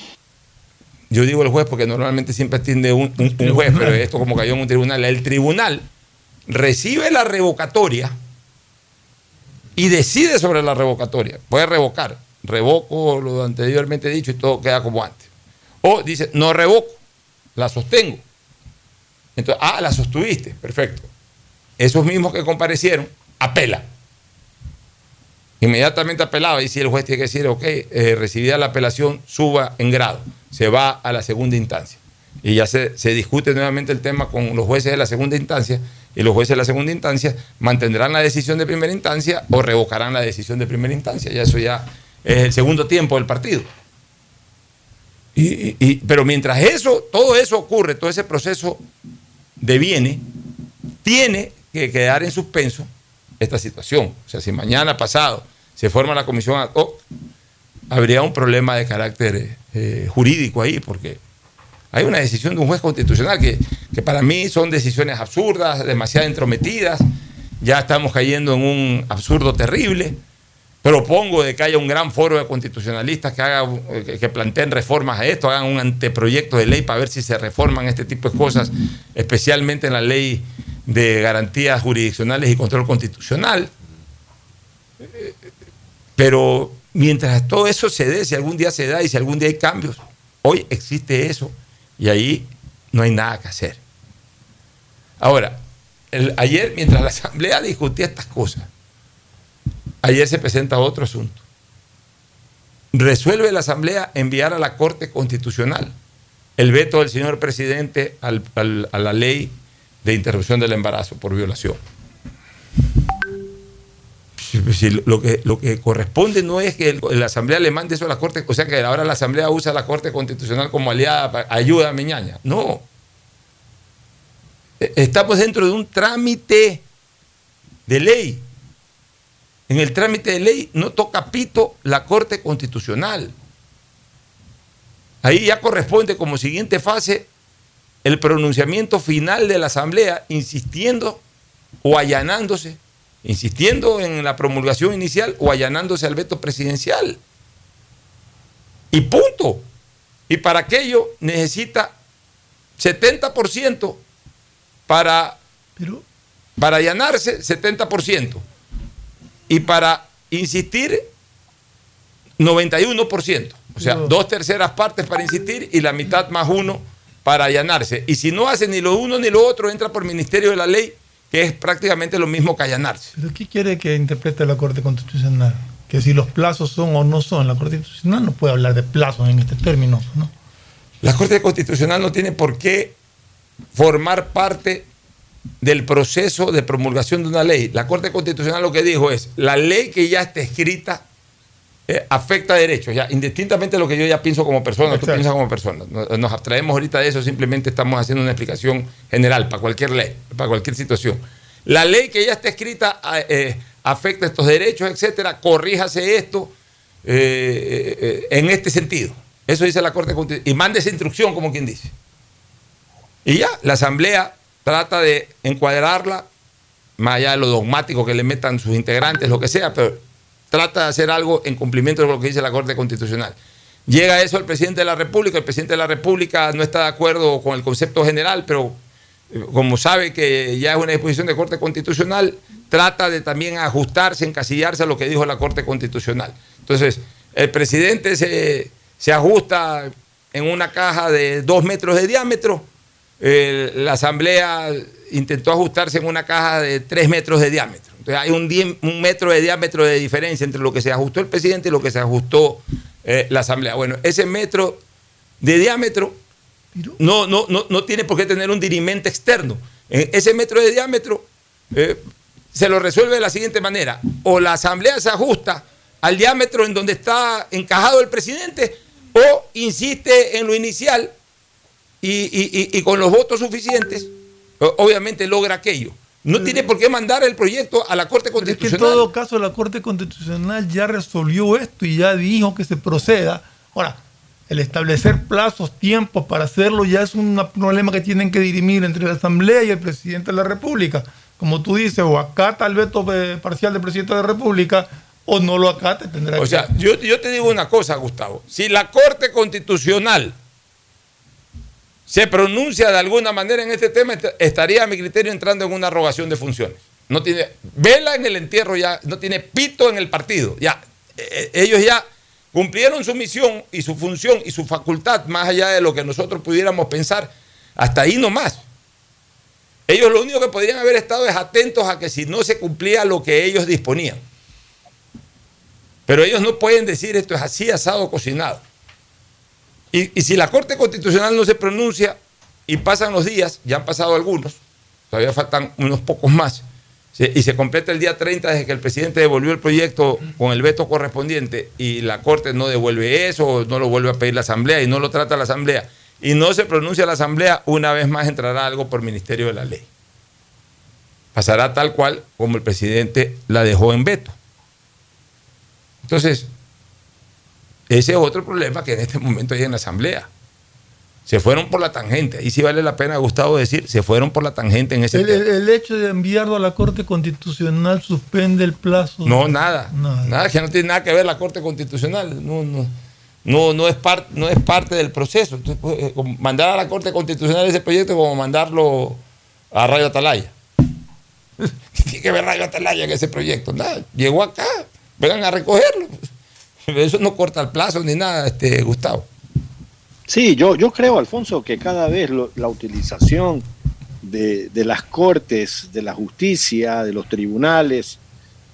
yo digo el juez porque normalmente siempre atiende un, un- un juez, pero esto como cayó en un tribunal, el tribunal recibe la revocatoria y decide sobre la revocatoria. Puede revocar, revoco lo anteriormente dicho y todo queda como antes. O dice, no revoco, la sostengo. Entonces, ah, la sostuviste, perfecto. Esos mismos que comparecieron, apela. Inmediatamente apelaba y si el juez tiene que decir, ok, eh, recibida la apelación, suba en grado, se va a la segunda instancia. Y ya se, se discute nuevamente el tema con los jueces de la segunda instancia y los jueces de la segunda instancia mantendrán la decisión de primera instancia o revocarán la decisión de primera instancia. Ya eso ya es el segundo tiempo del partido. Y- y- pero mientras eso, todo eso ocurre, todo ese proceso deviene, tiene que quedar en suspenso esta situación. O sea, si mañana pasado se forma la comisión ad hoc, habría un problema de carácter eh, jurídico ahí, porque hay una decisión de un juez constitucional que, que para mí son decisiones absurdas, demasiado entrometidas, ya estamos cayendo en un absurdo terrible. Propongo de que haya un gran foro de constitucionalistas que, haga, que- planteen reformas a esto, hagan un anteproyecto de ley para ver si se reforman este tipo de cosas, especialmente en la ley de garantías jurisdiccionales y control constitucional. Pero mientras todo eso se dé, si algún día se da y si algún día hay cambios, hoy existe eso y ahí no hay nada que hacer. Ahora, ayer mientras la Asamblea discutía estas cosas, ayer se presenta otro asunto. Resuelve la Asamblea enviar a la Corte Constitucional el veto del señor presidente a la ley de interrupción del embarazo por violación. Lo, que, corresponde no es que la Asamblea le mande eso a la Corte, o sea que ahora la Asamblea usa a la Corte Constitucional como aliada, para- ayuda a Miñaña. No. E- Estamos dentro de un trámite de ley. En el trámite de ley no toca pito la Corte Constitucional. Ahí ya corresponde como siguiente fase el pronunciamiento final de la Asamblea, insistiendo o allanándose, insistiendo en la promulgación inicial o allanándose al veto presidencial. Y punto. Y para aquello necesita 70% para, para allanarse, 70%. Y para insistir, 91%. O sea, dos terceras partes para insistir y la mitad más uno para allanarse. Y si no hace ni lo uno ni lo otro, entra por Ministerio de la Ley, que es prácticamente lo mismo que allanarse. ¿Pero qué quiere que interprete la Corte Constitucional? Que si los plazos son o no son, la Corte Constitucional no puede hablar de plazos en este término, ¿no? La Corte Constitucional no tiene por qué formar parte del proceso de promulgación de una ley. La Corte Constitucional lo que dijo es, la ley que ya está escrita eh, afecta derechos, ya, indistintamente de lo que yo ya pienso como persona, tú Exacto. piensas como persona. Nos, nos abstraemos ahorita de eso, simplemente estamos haciendo una explicación general para cualquier ley, para cualquier situación. La ley que ya está escrita eh, afecta estos derechos, etcétera, corríjase esto eh, en este sentido. Eso dice la Corte Constitucional. Y mande esa instrucción, como quien dice. Y ya, la Asamblea trata de encuadrarla, más allá de lo dogmático que le metan sus integrantes, lo que sea, pero trata de hacer algo en cumplimiento de lo que dice la Corte Constitucional. Llega eso al presidente de la República, el presidente de la República no está de acuerdo con el concepto general, pero eh, como sabe que ya es una disposición de Corte Constitucional, trata de también ajustarse, encasillarse a lo que dijo la Corte Constitucional. Entonces, el presidente se, se ajusta en una caja de dos metros de diámetro, eh, la Asamblea intentó ajustarse en una caja de tres metros de diámetro. Entonces hay un metro de diámetro de diferencia entre lo que se ajustó el presidente y lo que se ajustó eh, la Asamblea. Bueno, ese metro de diámetro no, no, no, no tiene por qué tener un dirimente externo. Eh, ese metro de diámetro eh, se lo resuelve de la siguiente manera. O la Asamblea se ajusta al diámetro en donde está encajado el presidente o insiste en lo inicial y, y- y- y con los votos suficientes, obviamente logra aquello. No tiene por qué mandar el proyecto a la Corte Pero es que Constitucional. en todo caso la Corte Constitucional ya resolvió esto y ya dijo que se proceda. Ahora, el establecer plazos, tiempos para hacerlo ya es un problema que tienen que dirimir entre la Asamblea y el presidente de la República. Como tú dices, o acata el veto eh, parcial del presidente de la República o no lo acata. Tendrá O que- sea, yo, yo te digo una cosa, Gustavo. Si la Corte Constitucional se pronuncia de alguna manera en este tema, est- estaría a mi criterio entrando en una arrogación de funciones. No tiene vela en el entierro ya, no tiene pito en el partido. Ya, eh, ellos ya cumplieron su misión y su función y su facultad, más allá de lo que nosotros pudiéramos pensar, hasta ahí nomás. Ellos lo único que podrían haber estado es atentos a que si no se cumplía lo que ellos disponían. Pero ellos no pueden decir esto es así, asado, cocinado. Y, y si la Corte Constitucional no se pronuncia y pasan los días, ya han pasado algunos, todavía faltan unos pocos más, y se completa el día 30 desde que el presidente devolvió el proyecto con el veto correspondiente y la Corte no devuelve eso, no lo vuelve a pedir la Asamblea y no lo trata la Asamblea, y no se pronuncia la Asamblea, una vez más entrará algo por Ministerio de la Ley. Pasará tal cual como el presidente la dejó en veto. Entonces, ese es otro problema que en este momento hay en la Asamblea. Se fueron por la tangente. Y sí vale la pena, Gustavo, decir, se fueron por la tangente en ese el, tema. el- hecho de enviarlo a la Corte Constitucional suspende el plazo. No, nada. Nada, que no tiene nada que ver la Corte Constitucional. No, no, no, no, es, par- no es parte del proceso. Entonces, pues, eh, mandar a la Corte Constitucional ese proyecto es como mandarlo a Radio Atalaya. ¿Qué tiene que ver Radio Atalaya en ese proyecto? Nada. Llegó acá. Vengan a recogerlo. Eso no corta el plazo ni nada, este, Gustavo. Sí, yo, yo creo, Alfonso, que cada vez la utilización de, de las cortes, de la justicia, de los tribunales,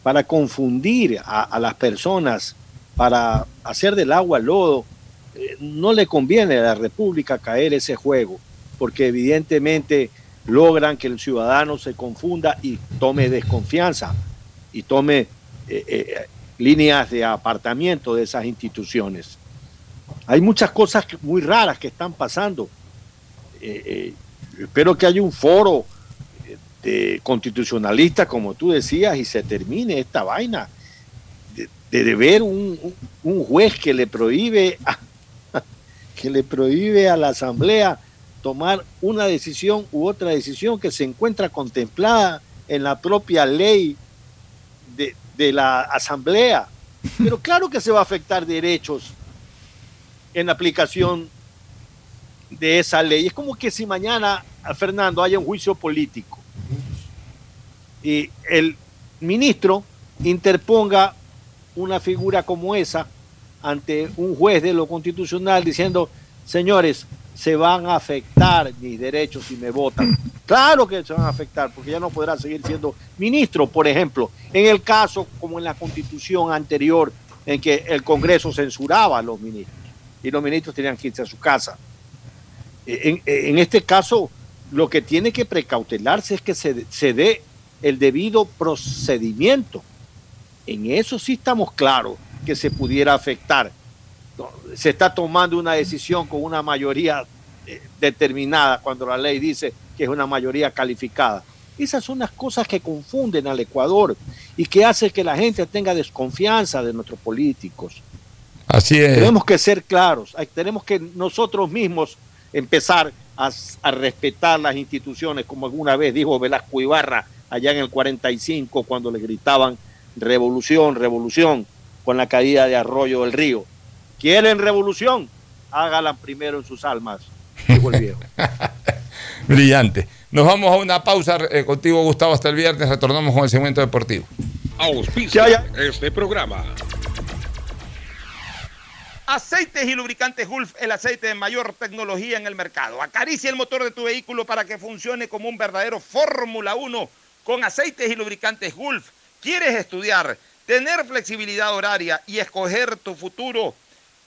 para confundir a, a las personas, para hacer del agua lodo, eh, no le conviene a la República caer ese juego, porque evidentemente logran que el ciudadano se confunda y tome desconfianza y tome eh, eh, líneas de apartamiento de esas instituciones. Hay muchas cosas muy raras que están pasando. Eh, eh, espero que haya un foro eh, de constitucionalistas, como tú decías, y se termine esta vaina de, de- un, un- juez que le prohíbe que le prohíbe a la asamblea tomar una decisión u otra decisión que se encuentra contemplada en la propia ley de, la asamblea. Pero claro que se va a afectar derechos en aplicación de esa ley. Es como que si mañana, Fernando, haya un juicio político y el ministro interponga una figura como esa ante un juez de lo constitucional diciendo, señores, se van a afectar mis derechos si me votan. Claro que se van a afectar, porque ya no podrá seguir siendo ministro, por ejemplo, en el caso como en la constitución anterior, en que el Congreso censuraba a los ministros y los ministros tenían que irse a su casa. En, en este caso, lo que tiene que precautelarse es que se, se dé el debido procedimiento. En eso sí estamos claros que se pudiera afectar. Se está tomando una decisión con una mayoría eh, determinada cuando la ley dice que es una mayoría calificada. Esas son las cosas que confunden al Ecuador y que hacen que la gente tenga desconfianza de nuestros políticos. Así es. Tenemos que ser claros, tenemos que nosotros mismos empezar a, a respetar las instituciones, como alguna vez dijo Velasco Ibarra allá en el 45, cuando le gritaban revolución, revolución, con la caída de Arroyo del Río. ¿Quieren revolución? Hágala primero en sus almas, dijo el viejo. Brillante. Nos vamos a una pausa eh, contigo, Gustavo, hasta el viernes. Retornamos con el segmento deportivo. Auspicia este programa. Aceites y lubricantes Gulf, el aceite de mayor tecnología en el mercado. Acaricia el motor de tu vehículo para que funcione como un verdadero Fórmula 1 con aceites y lubricantes Gulf. ¿Quieres estudiar, tener flexibilidad horaria y escoger tu futuro?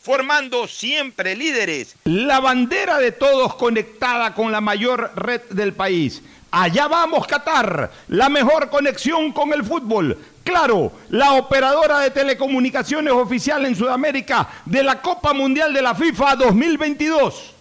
formando siempre líderes. La bandera de todos conectada con la mayor red del país. Allá vamos, Qatar, la mejor conexión con el fútbol. Claro, la operadora de telecomunicaciones oficial en Sudamérica de la Copa Mundial de la FIFA 2022.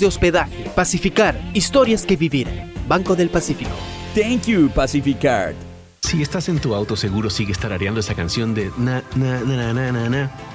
de hospedaje. Pacificar, historias que vivir. Banco del Pacífico. Thank you, Pacificard. Si estás en tu auto, seguro sigues tarareando esa canción de na, na, na, na, na, na, na,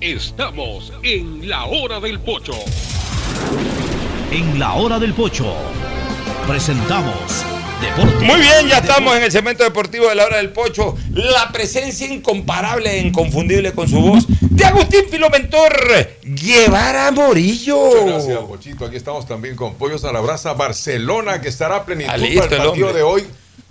Estamos en la hora del pocho. En la hora del pocho presentamos Deportes. Muy bien, ya estamos en el segmento deportivo de la hora del pocho. La presencia incomparable e inconfundible con su voz de Agustín Filomentor Guevara Morillo. Muchas gracias, Pochito. Aquí estamos también con Pollos a la Brasa Barcelona, que estará a plenitud Ah, para el partido de hoy.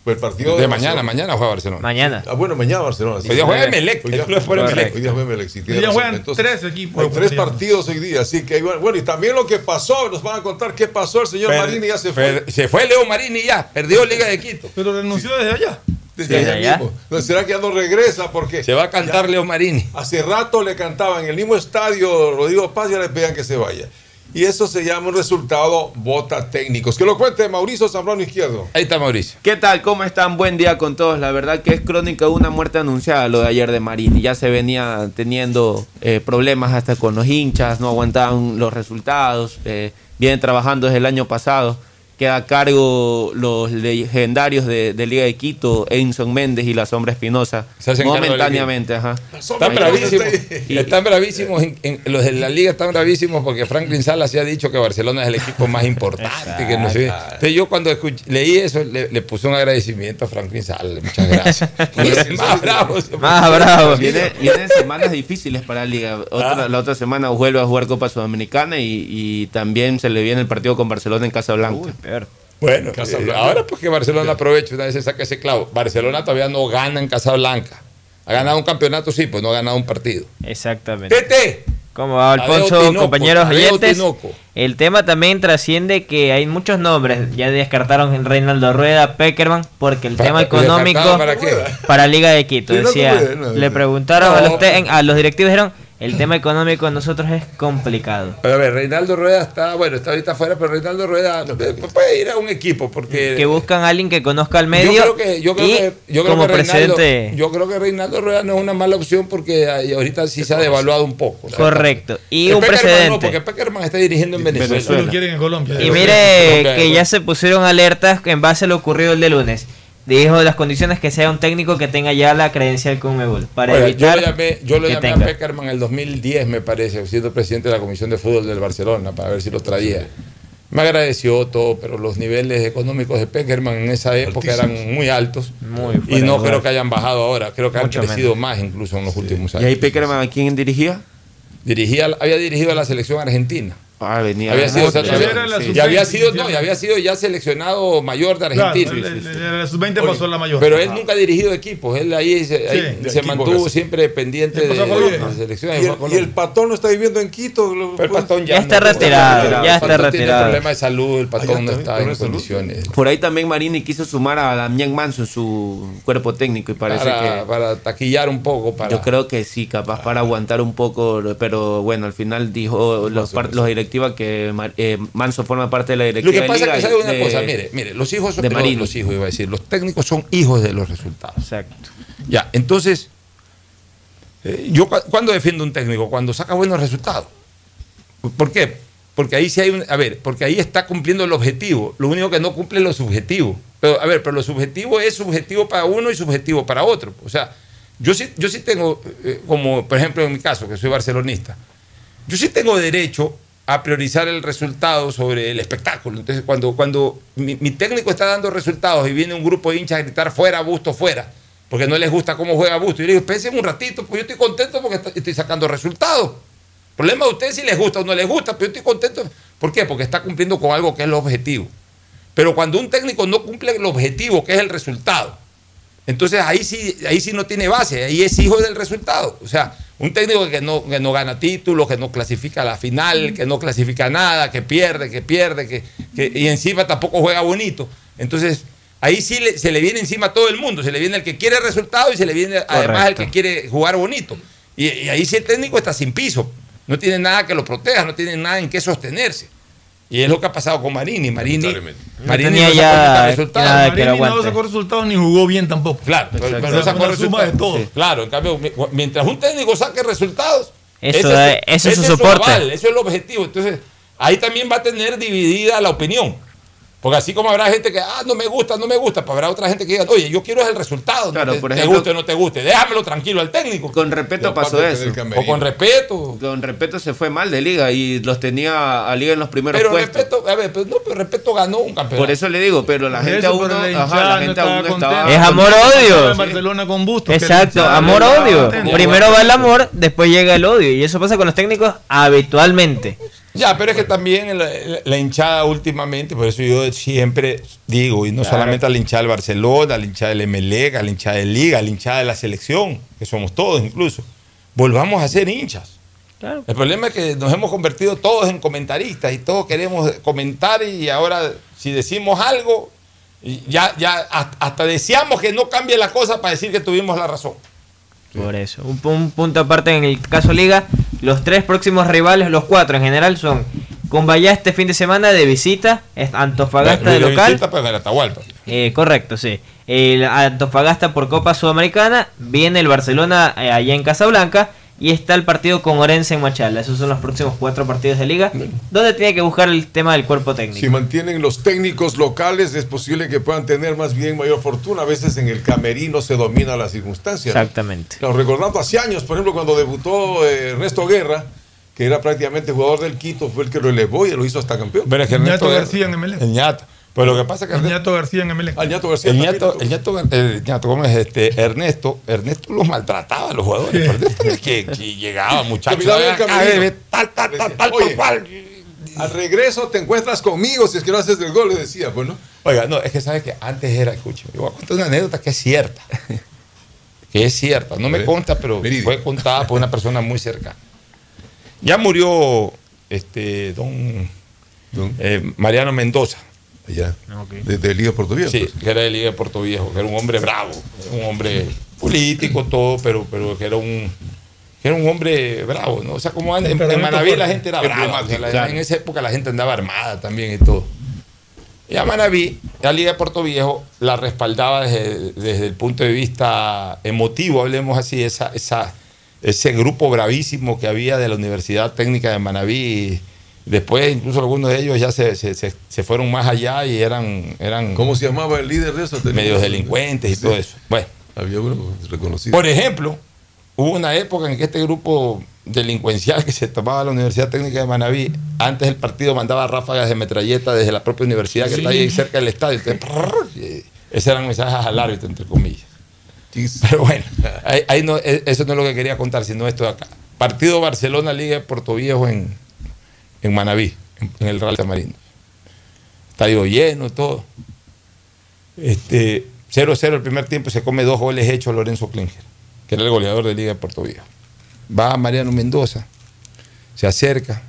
Pues el partido De de, mañana, Barcelona. mañana juega Barcelona. Mañana. Ah, bueno, mañana Barcelona. sí. Hoy día juega Emelec, Hoy día, el club de fútbol Emelec. Hoy día juega Emelec, sí, Hoy día razón. juegan Entonces, tres equipos. Hay tres partidos hoy día, así que bueno, y también lo que pasó, nos van a contar qué pasó, el señor Per- Marini ya se fue. per- se fue Leo Marini ya, perdió Liga de Quito. Pero renunció desde allá. Desde allá allá. mismo. ¿será que ya no regresa? Porque Se va a cantar Leo Marini. hace rato le cantaban en el mismo estadio Rodrigo Paz y ahora le pedían que se vaya. Y eso se llama un resultado bota técnicos. Que lo cuente Mauricio Zambrano Izquierdo. Ahí está Mauricio. ¿Qué tal? ¿Cómo están? Buen día con todos. La verdad que es crónica de una muerte anunciada lo de ayer de Marini. Ya se venía teniendo eh, problemas hasta con los hinchas, no aguantaban los resultados. eh, vienen trabajando desde el año pasado. Queda a cargo los legendarios de, de Liga de Quito, Enson Méndez y la Sombra Espinosa. Momentáneamente, ajá. Están bravísimos. Están bravísimos. en- en- los de la liga están bravísimos porque Franklin Salas se ha dicho que Barcelona es el equipo más importante. que no sé. Entonces yo cuando escuché- leí eso le, le puse un agradecimiento a Franklin Salas. Muchas gracias. Y más bravo. Más bravo. Viene- vienen semanas difíciles para la liga. Otra- La otra semana vuelve a jugar Copa Sudamericana y, y también se le viene el partido con Barcelona en Casablanca. Bueno, eh, ahora pues que Barcelona aproveche una vez se saca ese clavo. Barcelona todavía no gana en Casablanca. Ha ganado un campeonato, sí, pues no ha ganado un partido. Exactamente. Tete. ¿Cómo va, Tadeo Alfonso, Tinoco, compañeros oyentes? Tinoco. El tema también trasciende que hay muchos nombres. Ya descartaron en Reinaldo Rueda, Peckerman, porque el Para- tema económico ¿descartaron para qué? para Liga de Quito. Decía, no, le no. preguntaron a, los te- a los directivos, dijeron, el tema económico de nosotros es complicado. Pero a ver, Reinaldo Rueda está, bueno, está ahorita afuera, pero Reinaldo Rueda puede ir a un equipo porque Que buscan a alguien que conozca al medio Yo creo que, yo creo y que, yo creo como que Reinaldo, presidente... yo creo que Reinaldo Rueda no es una mala opción porque ahorita sí se ha devaluado un poco. ¿sabes? Correcto. Y un Peckerman precedente. No, porque Peckerman está dirigiendo en Venezuela. Eso lo quieren en Colombia. Y mire que ya se pusieron alertas en base a lo ocurrido el de lunes. Dijo las condiciones que sea un técnico que tenga ya la credencial con Conmebol para Oiga, evitar yo lo llamé, yo lo llamé a. Peckerman en el 2010, me parece, siendo presidente de la Comisión de Fútbol del Barcelona, para ver si lo traía. Me agradeció todo, pero los niveles económicos de Peckerman en esa época eran muy altos. Muy y no lugar. creo que hayan bajado ahora, creo que Mucho han crecido menos. más incluso en los últimos ¿Y años. ahí Peckerman a quién dirigía? Dirigía, había dirigido a la selección argentina. Ah, venía. Había sido, Ah, sí, seleccionado- era la y había sub-20, sido, no, había ya seleccionado mayor de Claro, Argentina. el- el- el- la sub-20 pasó a la mayor. Pero él nunca ha dirigido equipos, él ahí se, ahí Sí, de se equipos mantuvo casi. siempre pendiente de, las selecciones. Y el, y el patón no está viviendo en Quito. lo- Pero el patón ya, Ya está no, retirado, el ya patón está tiene retirado. problemas de salud, el patón Ah, ya no está, ¿problema en salud? condiciones. Por ahí también Marini quiso sumar a Damián Manso en su cuerpo técnico y parece Para, que. para taquillar un poco, para Yo creo que sí, capaz para aguantar un poco, pero bueno, al final dijo los, los que eh, Manso forma parte de la Lo directiva. que de pasa es que sabe una de- cosa, mire, mire, los hijos son de Marini. los hijos iba a decir, los técnicos son hijos de los resultados. Exacto. Ya, entonces, eh, yo cu- cuando defiendo un técnico cuando saca buenos resultados. ¿Por qué? Porque ahí sí hay un, a ver, porque ahí está cumpliendo el objetivo. Lo único que no cumple es lo subjetivo. Pero a ver, pero lo subjetivo es subjetivo para uno y subjetivo para otro. O sea, yo sí, yo sí tengo, eh, como por ejemplo en mi caso, que soy barcelonista, yo sí tengo derecho a priorizar el resultado sobre el espectáculo. Entonces, cuando, cuando mi, técnico está dando resultados y viene un grupo de hinchas a gritar fuera, Busto, fuera, porque no les gusta cómo juega Busto, yo le digo, espérense un ratito, pues yo estoy contento porque estoy sacando resultados. Problema de ustedes si les gusta o no les gusta, pero yo estoy contento. ¿Por qué? Porque está cumpliendo con algo que es el objetivo. Pero cuando un técnico no cumple el objetivo, que es el resultado, entonces ahí sí, ahí sí no tiene base, ahí es hijo del resultado. O sea, un técnico que no, que no gana títulos, que no clasifica a la final, que no clasifica nada, que pierde, que pierde, que, que- y encima tampoco juega bonito. Entonces, ahí sí le- se le viene encima a todo el mundo, se le viene el que quiere resultado y se le viene además el que quiere jugar bonito. Y, y ahí sí el técnico está sin piso, no tiene nada que lo proteja, no tiene nada en qué sostenerse. Y es lo que ha pasado con Marini. Marini, Marini tenía no sacó resultados. nada que Marini no sacó resultados ni jugó bien tampoco. Claro, pero, no sacó suma de resultados. todo. Sí, Claro, en cambio, mi- mientras un técnico saque resultados, Eso ese es- eso es su ese soporte. aval, eso es el objetivo. Entonces, ahí también va a tener dividida la opinión. Porque así como habrá gente que, ah, no me gusta, no me gusta, pues habrá otra gente que diga, oye, yo quiero es el resultado, no Claro, te, por te ejemplo- guste o no te guste, déjamelo tranquilo al técnico. Con respeto pasó eso. O con respeto. Con respeto se fue mal de liga y los tenía a liga en los primeros Pero puestos. respeto, a ver, pero no, pero respeto ganó un campeonato. Por eso le digo, pero la gente aún la ajá, la gente aún no contenta. estaba. Es amor-odio. En Barcelona con Bustos. que Exacto, amor-odio. Primero va el amor, después llega el odio. Y eso pasa con los técnicos habitualmente. Ya, pero es que también la, la hinchada últimamente, por eso yo siempre digo, y no Claro. solamente a la hinchada del Barcelona, a la hinchada del Emelec, a la hinchada de Liga, a la hinchada de la selección, que somos todos incluso, volvamos a ser hinchas. Claro. El problema es que nos hemos convertido todos en comentaristas y todos queremos comentar y ahora si decimos algo, ya, ya hasta deseamos que no cambie la cosa para decir que tuvimos la razón. Por eso. Un, un punto aparte en el caso Liga, los tres próximos rivales, los cuatro en general, son Cumbaya este fin de semana de visita, Antofagasta de Lo local. visita, Atahualpa. Eh, correcto, sí. El Antofagasta por Copa Sudamericana, viene el Barcelona eh, allá en Casablanca y está el partido con Orense en Machala. Esos son los próximos cuatro partidos de liga, donde tiene que buscar el tema del cuerpo técnico. Si mantienen los técnicos locales, es posible que puedan tener más bien mayor fortuna. A veces en el camerino se domina la circunstancia. ¿no? Exactamente. Claro, recordando hace años, por ejemplo, cuando debutó eh, Ernesto Guerra, que era prácticamente jugador del Quito, fue el que lo elevó y lo hizo hasta campeón. Pero es que Ernesto García en. El. Pero lo que pasa es que El Ñato García en. Ah, Ñato García. El ñato, el ñato, el ñato Gómez, este, Ernesto, Ernesto los maltrataba a los jugadores. Ernesto es que, que llegaba, muchachos. El tal, tal, tal, tal, Oye, cual. Al regreso te encuentras conmigo si es que no haces el gol, le decía, pues, ¿no? Oiga, no, es que sabes que antes era, escúchame, yo voy a contar una anécdota que es cierta. que es cierta. No me consta, pero verídico. fue contada por una persona muy cercana. Ya murió este don, eh, Mariano Mendoza. Allá. De, de Liga Portuguesa. Sí, que era de Liga de Puerto Viejo, que era un hombre bravo, un hombre político, todo, pero, pero que era un que era un hombre bravo, ¿no? O sea, como en, en Manaví la gente era brava, o sea, la- en esa época la gente andaba armada también y todo. Y a Manaví, la Liga de Puerto Viejo la respaldaba desde, desde el punto de vista emotivo, hablemos así, esa, esa, ese grupo bravísimo que había de la Universidad Técnica de Manaví. Después, incluso algunos de ellos ya se, se- se- se fueron más allá y eran, eran ¿Cómo se llamaba el líder de eso? medios delincuentes y Sí. todo eso. Bueno, Había uno reconocido. por ejemplo, hubo una época en que este grupo delincuencial que se tomaba la Universidad Técnica de Manabí, antes del partido mandaba ráfagas de metralleta desde la propia universidad que Sí. está ahí cerca del estadio. Entonces, Esos eran mensajes al árbitro, entre comillas. Pero bueno, ahí, ahí no, e- eso no es lo que quería contar, sino esto de acá. Partido Barcelona Liga de Puerto Viejo en, en Manabí, en, el Real Tamarindo. Estadio lleno, todo. Este, 0-0 el primer tiempo, se come dos goles hechos Lorenzo Klinger, que era el goleador de Liga de Puerto Viejo. Va Mariano Mendoza, se acerca,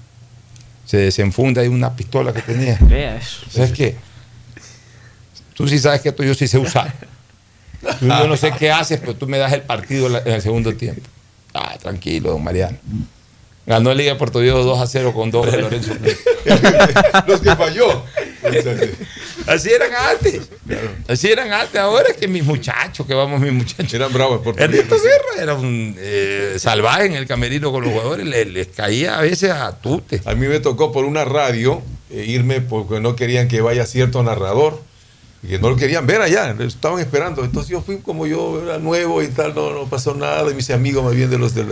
se desenfunda de una pistola que tenía. Vea eso. ¿Sabes qué? Tú sí sabes que esto yo sí sé usar. Yo no sé qué haces, pero tú me das el partido en el segundo tiempo. Ah, tranquilo, don Mariano. Ganó Liga de Puerto Viejo 2 a 0 con dos de Lorenzo. Los que falló. Así eran antes. Así eran antes. Ahora es que mis muchachos, que vamos mis muchachos. Eran bravos por Ernesto Guerra era un eh, salvaje en el camerino con los jugadores. Le- Les, caía a veces a tute. A mí me tocó por una radio eh, irme porque no querían que vaya cierto narrador. Y que no lo querían ver allá, estaban esperando. Entonces yo fui como yo era nuevo y tal, no, no pasó nada. Y mis amigos más bien de los del,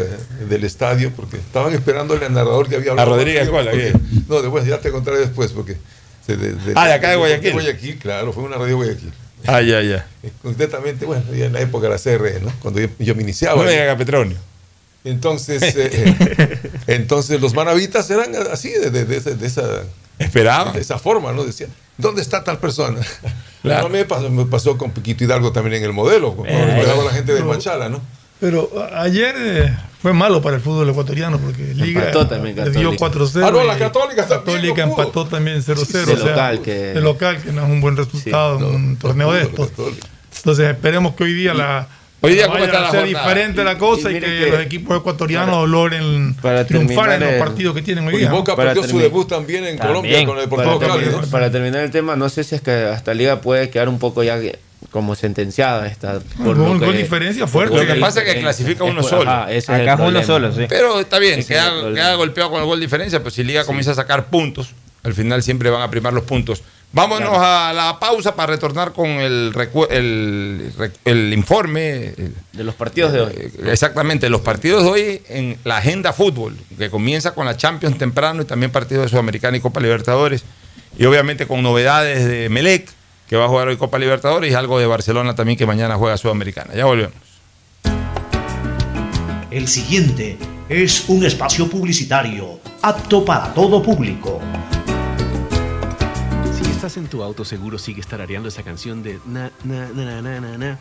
del estadio, porque estaban esperándole al narrador que había hablado. Rodríguez conmigo, Cola, porque- No, después, ya te contaré después, porque... de- de- Ah, de acá de Guayaquil. Guayaquil, claro, fue una radio de Guayaquil. Ah, ya, ya. Concretamente, bueno, ya en la época de la CRE, ¿no? Cuando yo, yo me iniciaba. No me Petronio. Entonces, eh, entonces los manavitas eran así, de, de- de esa, de esa- Esperaban. de esa forma, ¿no? Decían, ¿dónde está tal persona? Claro. No me pasó, me pasó con Piquito Hidalgo también en el modelo, cuando Eh, la gente de Machala, ¿no? Pero ayer eh, fue malo para el fútbol ecuatoriano porque Liga Empató también le dio Católica. 4-0. Ah, no, la Católica también Católica no empató también 0-0. De o sea, local, que- de local, que no es un buen resultado Sí, en un torneo de estos. Entonces esperemos que hoy día la. Hoy día, ¿cómo está la ser jornada? diferente la cosa Y y, que, los equipos ecuatorianos logren para triunfar en los el- partidos que tienen hoy día. Boca Para perdió su debut también en También. Colombia con el Para Deportivo Cali, terminar, ¿no? para terminar el tema, no sé si es que hasta Liga puede quedar un poco ya como sentenciada esta. por Gol- lo que- gol diferencia fuerte. Lo que pasa es que clasifica uno solo. Acá es uno solo, sí. Pero está bien, Ese queda golpeado con el gol de diferencia, pues si Liga comienza a sacar puntos, al final siempre van a primar los puntos. Vámonos a la pausa para retornar con el, el, informe. el- De los partidos de hoy. eh, exactamente, los partidos de hoy en la agenda fútbol, que comienza con la Champions temprano y también partidos de Sudamericana y Copa Libertadores. Y obviamente con novedades de Melec, que va a jugar hoy Copa Libertadores, y algo de Barcelona también, que mañana juega Sudamericana. Ya volvemos. El siguiente es un espacio publicitario apto para todo público. Estás en tu auto, seguro sigues tarareando esa canción de na, na, na, na, na, na,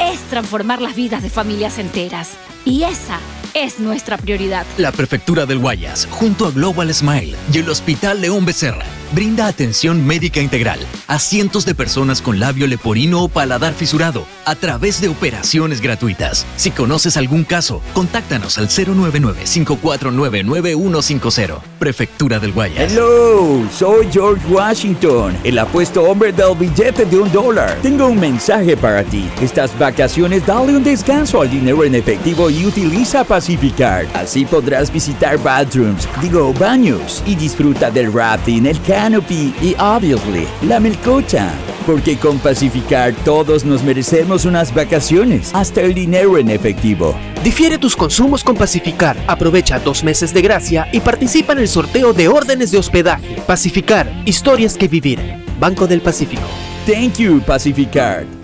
es transformar las vidas de familias enteras. Y esa es nuestra prioridad. La Prefectura del Guayas, junto a Global Smile y el Hospital León Becerra, brinda atención médica integral a cientos de personas con labio leporino o paladar fisurado a través de operaciones gratuitas. Si conoces algún caso, contáctanos al 099-549-9150. Prefectura del Guayas. Hello, soy George Washington, el apuesto hombre del billete de un dólar. Tengo un mensaje para ti. Estas vacaciones dale un descanso al dinero en efectivo y utiliza Pacificar. Así podrás visitar bathrooms, digo baños, y disfruta del rafting, el canopy y, obviously, la melcocha. Porque con Pacificar todos nos merecemos unas vacaciones, hasta el dinero en efectivo. Difiere tus consumos con Pacificar. Aprovecha dos meses de gracia y participa en el sorteo de órdenes de hospedaje. Pacificar, historias que vivir. Banco del Pacífico. Thank you, Pacificar.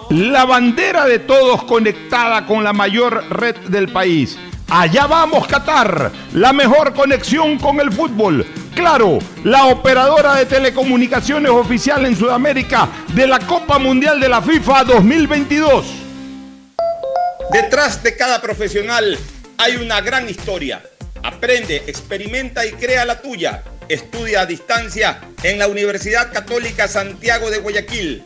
La bandera de todos conectada con la mayor red del país. Allá vamos Qatar, la mejor conexión con el fútbol. Claro, la operadora de telecomunicaciones oficial en Sudamérica de la Copa Mundial de la FIFA 2022. Detrás de cada profesional hay una gran historia. Aprende, experimenta y crea la tuya. Estudia a distancia en la Universidad Católica Santiago de Guayaquil.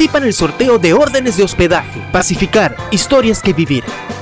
en el sorteo de órdenes de hospedaje. Pacificar, historias que vivir.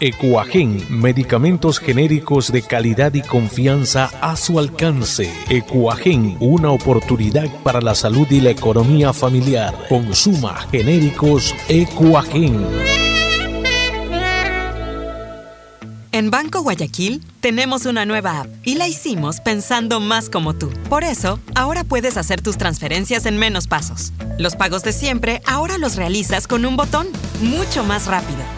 Ecuagen, medicamentos genéricos de calidad y confianza a su alcance. Ecuagen, una oportunidad para la salud y la economía familiar. Consuma genéricos Ecuagen. En Banco Guayaquil tenemos una nueva app y la hicimos pensando más como tú. Por eso, ahora puedes hacer tus transferencias en menos pasos. Los pagos de siempre ahora los realizas con un botón, mucho más rápido.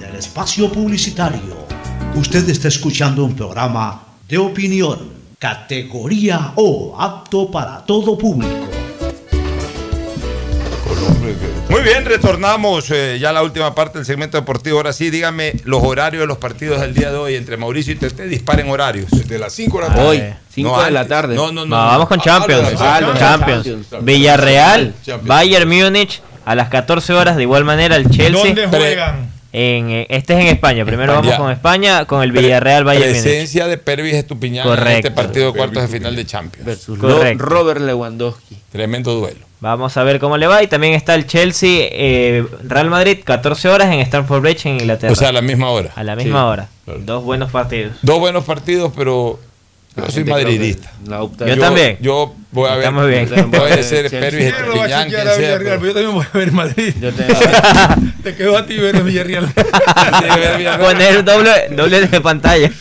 espacio publicitario. Usted está escuchando un programa de opinión, categoría O, apto para todo público. Muy bien, retornamos eh, ya a la última parte del segmento deportivo. Ahora sí, dígame los horarios de los partidos del día de hoy entre Mauricio y Tete. Disparen horarios. Desde las 5 de la tarde. Hoy, 5 de la tarde. No, no, no. No, vamos con Champions. Ah, Champions. Champions. Villarreal, Champions. Bayern Múnich a las 14 horas. De igual manera el Chelsea. ¿Dónde juegan? En, eh, este es en España. Primero España. vamos con España, con el Villarreal Múnich. Presencia de Pervis Estupiñán en Correcto. este partido de cuartos de final de Champions. Versus Correcto. Robert Lewandowski. Tremendo duelo. Vamos a ver cómo le va. Y también está el Chelsea, eh, Real Madrid, 14 horas en Stamford Bridge en Inglaterra. O sea, a la misma hora. a la misma Sí. hora. Dos buenos partidos. Dos buenos partidos, pero yo soy madridista. opta- Yo también. Yo voy a ver. Estamos bien. Puede ser Chelsea. Pervis voy a Estupiñán, quien a sea. Pero- yo también voy a ver Madrid. Yo Te quedó a ti ver el Villarreal. Poner doble, doble de pantalla.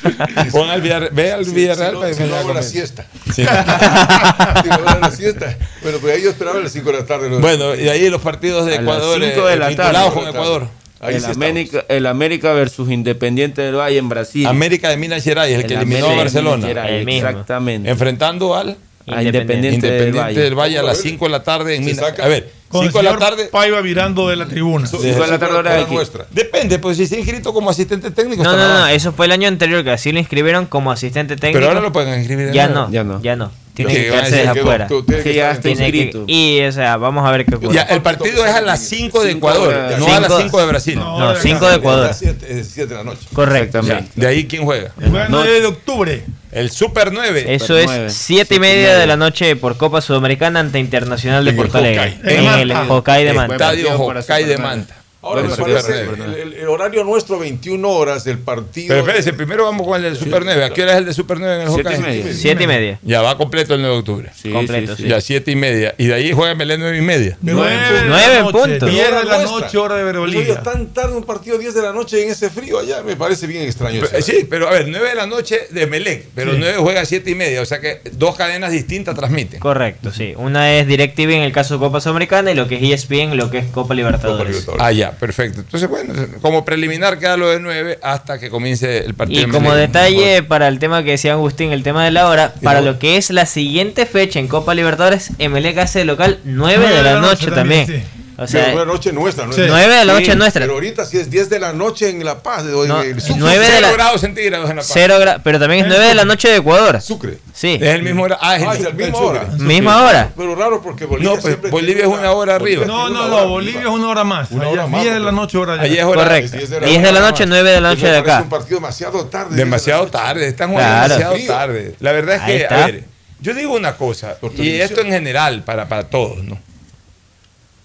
Pon al Villarreal, ve al Villarreal para que me no la siesta. Sí. La siesta. Bueno, pues ahí yo esperaba a las 5 de la tarde. ¿no? Bueno, y ahí los partidos de A las Ecuador, cinco de eh, la vinculados tarde. con Ecuador. Ahí el, sí América, el América versus Independiente del Valle en Brasil. América de Minas Gerais, el que El eliminó a América Barcelona. Gerais. Exactamente. Enfrentando al A Independiente, Independiente del Valle a las Vamos a ver. 5 de la tarde en Minas. saca- A ver, Con 5 el de la tarde. Paiva virando de la tribuna. Eso- Cinco de la tarde, hora de aquí. Depende, pues si está inscrito como asistente técnico. No, no, no, eso fue el año anterior que así lo inscribieron como asistente técnico. Pero ahora lo pueden inscribir. de ya no, Ya no. ya no. Tiene que a quedarse desde afuera. Que ya Tiene que- y, o sea, vamos a ver qué ocurre. Ya, el partido es a las 5 de Cinco Ecuador, de- no a las cinco- 5 de Brasil. No, 5 de Ecuador. 7 de la noche. Correcto. Exactamente. De ahí quién juega. El 9 de octubre. El Super 9. Eso nueve. es 7 y media de la noche por Copa Sudamericana ante Internacional de Porto Alegre. En el. Hokkaido de Manta. Estadio Hokkaido de Super Manta. Ahora me parece el, el- el horario nuestro 21 horas del partido. Pero espérense, primero vamos con el del Super 9. ¿A qué hora es el de Super 9 en el Siete y Hokkaido? media. 7 y media. Ya va completo el 9 de octubre. Sí, Completo, sí, sí. Ya 7 y media. Y de ahí juega Melé 9 y media. Nueve Nueve en noche, punto. 10 de la noche, hora de oye, tan tarde un partido 10 de la noche en ese frío allá me parece bien extraño. Pero, sí, pero a ver, 9 de la noche de Melec, pero 9 juega 7 y media. O sea que dos cadenas distintas transmiten. Correcto, sí. Una es DirecTV en el caso de Copa Sudamericana y lo que es ESPN, lo que es Copa Libertadores. Ah, ya, perfecto. Entonces, bueno, como preliminar queda lo de 9 hasta que comience el partido. Y de como detalle para el tema que decía Agustín, el tema de la hora, para lo que es la siguiente fecha en Copa Libertadores, Emelec hace de local 9 de la noche también. O sea, Pero una noche nuestra, ¿no? Sí. Nueve de la noche nuestra. Pero ahorita sí es 10 de la noche en La Paz. en No, el Sucre. nueve de Cero la- grados centígrados en la Paz. cero gra- pero también es 9 de la noche de Ecuador. Sucre. Sí. Es el mismo hora. Ah, es el, Ah, es el mismo hora. Misma hora. Pero raro porque Bolivia No, pues, siempre Bolivia es una hora arriba. No, no, no, hora Bolivia es una hora más. Una hora más, 10 de la noche, hora allá. Allí es hora. Correcto. diez 10 de la de la mañana. noche, 9 de la noche de acá. un partido demasiado tarde. Demasiado 10 de la noche. tarde. Están jugando demasiado tarde. La verdad es que, está. a ver, yo digo una cosa, y esto en general para, para todos, ¿no?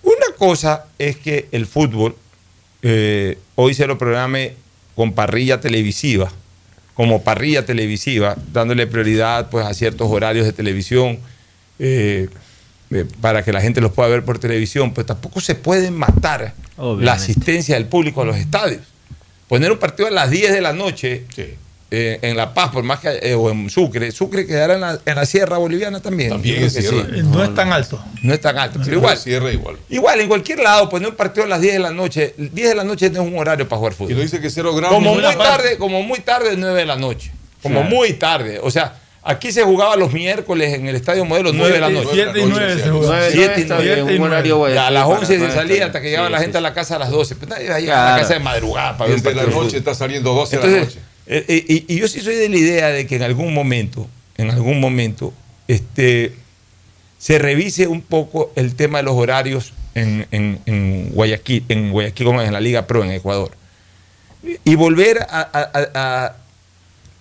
Una cosa es que el fútbol eh, hoy se lo programe con parrilla televisiva, como parrilla televisiva, dándole prioridad pues, a ciertos horarios de televisión. Eh, eh, para que la gente los pueda ver por televisión, pues tampoco se puede matar la asistencia del público a los estadios. Poner un partido a las 10 de la noche eh, en La Paz, por más que eh, o en Sucre, Sucre quedará en la, en la Sierra Boliviana también. También es. Sí. No, no, es tan alto. No es tan alto, no, pero no igual. Sierra igual. Igual, en cualquier lado, pues, poner un partido a las 10 de la noche. 10 de la noche no es un horario para jugar fútbol. Y lo dice que cero gramos. Como muy tarde, como muy tarde, 9 de la noche. Como claro. muy tarde. O sea, Aquí se jugaba los miércoles en el Estadio Modelo 9 de la noche. 7 y 9 se jugaba. 7 y 9. Un horario bueno. A las 11 se salía hasta que llegaba sí, la gente sí. a la casa a las 12. Pero pues, nadie iba a llegar a la casa de madrugada para Desde ver un partido. la noche está saliendo 12 de la noche. Eh, eh, y, yo sí soy de la idea de que en algún momento, en algún momento, este, se revise un poco el tema de los horarios en, en, en Guayaquil, en Guayaquil como en la Liga Pro en Ecuador. Y volver a,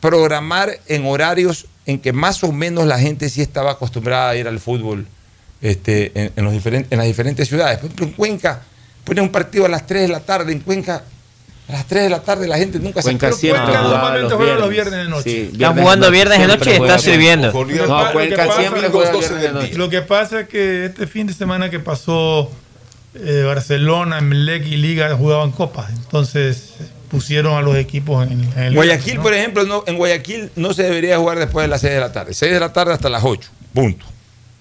programar en horarios en que más o menos la gente sí estaba acostumbrada a ir al fútbol este, en, los diferentes, en las diferentes ciudades. Por ejemplo, en Cuenca, pones un partido a las 3 de la tarde en Cuenca, a las 3 de la tarde la gente nunca Cuenca se acuerda. Cuenca normalmente juega los viernes de noche. Sí, Están jugando viernes de noche y está sirviendo. No, de noche. Lo que pasa es que este fin de semana que pasó eh, Barcelona, Melec y Liga jugaban copas. Entonces pusieron a los equipos en, en el... Guayaquil, ¿no? por ejemplo, no, en Guayaquil no se debería jugar después de las 6 de la tarde. 6 de la tarde hasta las 8. Punto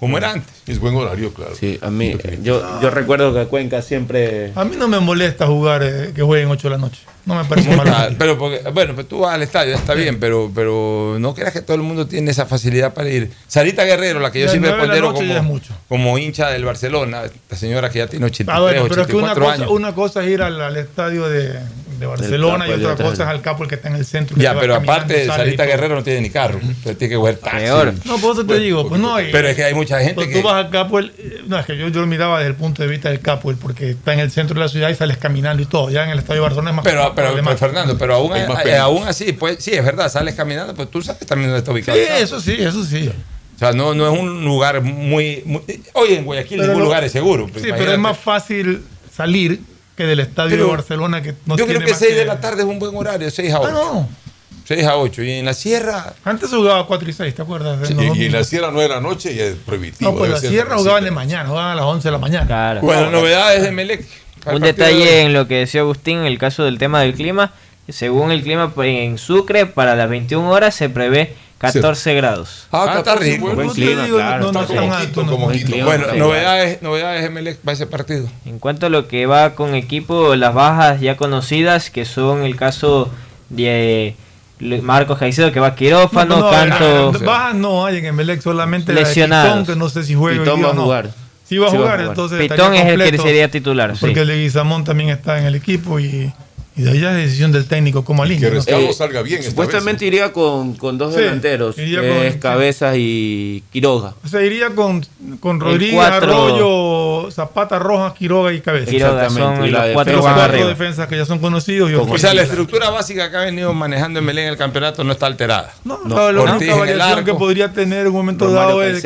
como era antes. Es buen horario, claro. Sí, a mí, yo, yo recuerdo que Cuenca siempre. A mí no me molesta jugar eh, que jueguen 8 de la noche. No me parece mal. pero porque, bueno, pues tú vas al estadio, está bien, pero, pero no creas que todo el mundo tiene esa facilidad para ir. Sarita Guerrero, la que yo siempre pondero como, hincha del Barcelona, la señora que ya tiene ah, 83, pero 84 años. una cosa es ir al estadio de, de Barcelona y otra cosa es al Capoel que está en el centro. Ya, pero aparte, Sarita Guerrero no tiene ni carro. Entonces tiene que coger taxi. No, por eso te digo. Pues no, pero es que hay mucha gente pues que. Tú vas al capo, no, es que yo, yo lo miraba desde el punto de vista del capo, porque está en el centro de la ciudad y sales caminando y todo. Ya en el estadio de Barcelona es más. Pero, pero, Fernando, pero aún, aún así, pues sí, es verdad, sales caminando, pues tú sabes también dónde está ubicado. Sí, eso sí, eso sí. O sea, no, no es un lugar muy. Hoy en Guayaquil ningún lugar es seguro. Pues sí, pero es más fácil salir que del estadio Pero de Barcelona que no Yo tiene creo que 6 de la tarde es un buen horario, 6 a 8. Ah, no. 6 a 8. Y en la sierra. Antes jugaba 4 y 6, ¿te acuerdas? Sí, y, en la sierra 9 de la noche y es prohibitivo. No, pues la sierra jugaban de mañana, jugaban a las 11 de la mañana. Claro. Bueno, claro. novedades de Melec. Un detalle de... en lo que decía Agustín, en el caso del tema del clima. Según el clima en Sucre, para las 21 horas se prevé 14 grados. Ah, ah, está rico. Buen no. No, no, como como. Clima, bueno, novedades, novedades MLX para ese partido. En cuanto a lo que va con equipo, las bajas ya conocidas, que son el caso de eh, Marcos Caicedo que va quirófano, canto. Bajas no hay en Melec, solamente lesionados. Pitón, que no sé si juega. Pitón va a jugar. Sí va a jugar, entonces. Pitón es el que sería titular. Porque sí. Leguizamón también está en el equipo y y de ahí la decisión del técnico cómo alinea. Que Rescalvo eh, salga bien. Supuestamente iría con, con dos delanteros, Cabezas y Quiroga. O sea, iría con, con Rodríguez, Arroyo, Zapata, Rojas, Quiroga y Cabezas. Quiroga son y cuatro, defensas que ya son conocidos. Y o sea, la estructura básica que ha venido manejando en Belén el campeonato no está alterada. No, no, la única variación que podría tener en un momento dado es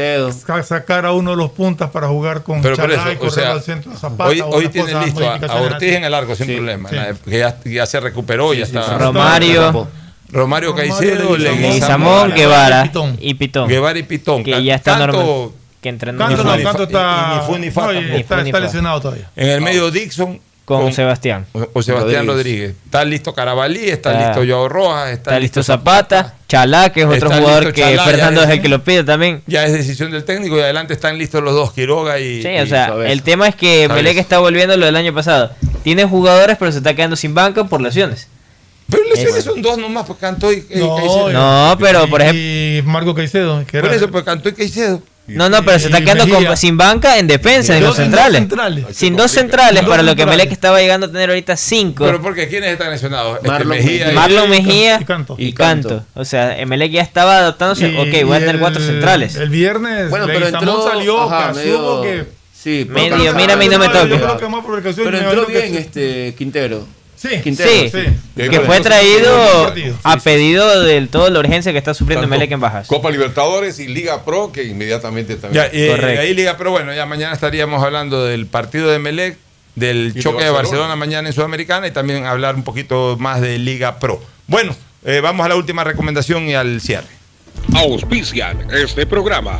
sacar a uno de los puntas para jugar con Pero Charay, por eso, o sea, al centro, Zapata. Hoy, hoy tiene listo a, Ortiz en el arco sin problema, que ya ya, se recuperó, sí, ya está. Romario. Romario Caicedo, Leguizamón, Guevara y Pitón. Guevara y Pitón. Que ya está normal. Que entrenó. Canto no, Canto está lesionado todavía. En el medio Dixon, con, Sebastián. O, Sebastián Rodríguez. Está listo Carabalí, está listo Joao Rojas, está, listo Zapata, Chalá, que es otro jugador que Fernando es, el que lo pide también. Ya es decisión del técnico y adelante están listos los dos, Quiroga y. Sí, o sea, el tema es que Melec está volviendo lo del año pasado. Tiene jugadores, pero se está quedando sin banca por lesiones. Pero lesiones son dos nomás, pues Cantó y, eh, no, Caicedo. No, pero por ejemplo. Y Marco Caicedo. Por eso, pues Cantó y Caicedo. No, no, pero se está quedando con, sin banca en defensa, en los centrales. centrales. Sin dos centrales, para lo que Melec estaba llegando a tener ahorita cinco. Pero porque ¿quiénes están lesionados? Este, Marlon Mejía, Mejía y, Canto. O sea, Melec ya estaba adaptándose. Y, ok, voy a tener cuatro centrales. El viernes, bueno, pero entró, salió, ajá, que. Sí, medio, mírame y no me toques. Pero entró bien este Quintero. Sí, sí, sí. Que fue traído a pedido de todo la urgencia que está sufriendo Melec en Bajas. Copa Libertadores y Liga Pro, que inmediatamente también. Ya, eh, y, ahí Liga Pro, bueno, ya mañana estaríamos hablando del partido de Melec, del choque de Barcelona. mañana en Sudamericana y también hablar un poquito más de Liga Pro. Bueno, eh, vamos a la última recomendación y al cierre. Auspician este programa.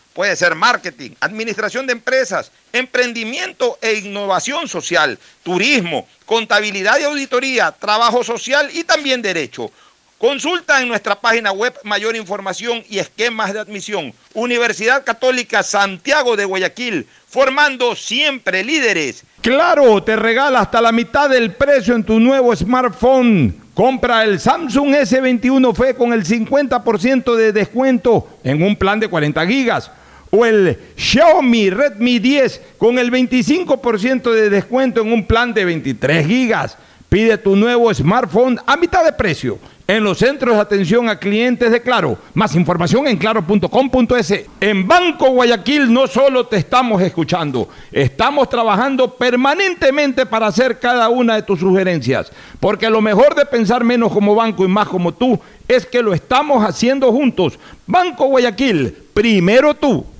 Puede ser marketing, administración de empresas, emprendimiento e innovación social, turismo, contabilidad y auditoría, trabajo social y también derecho. Consulta en nuestra página web mayor información y esquemas de admisión. Universidad Católica Santiago de Guayaquil, formando siempre líderes. Claro, te regala hasta la mitad del precio en tu nuevo smartphone. Compra el Samsung S21 FE con el 50% de descuento en un plan de 40 gigas o el Xiaomi Redmi 10 con el 25% de descuento en un plan de 23 gigas. Pide tu nuevo smartphone a mitad de precio en los centros de atención a clientes de Claro. Más información en claro.com.es. En Banco Guayaquil no solo te estamos escuchando, estamos trabajando permanentemente para hacer cada una de tus sugerencias. Porque lo mejor de pensar menos como banco y más como tú es que lo estamos haciendo juntos. Banco Guayaquil, primero tú.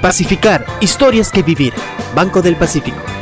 Pacificar, historias que vivir. Banco del Pacífico.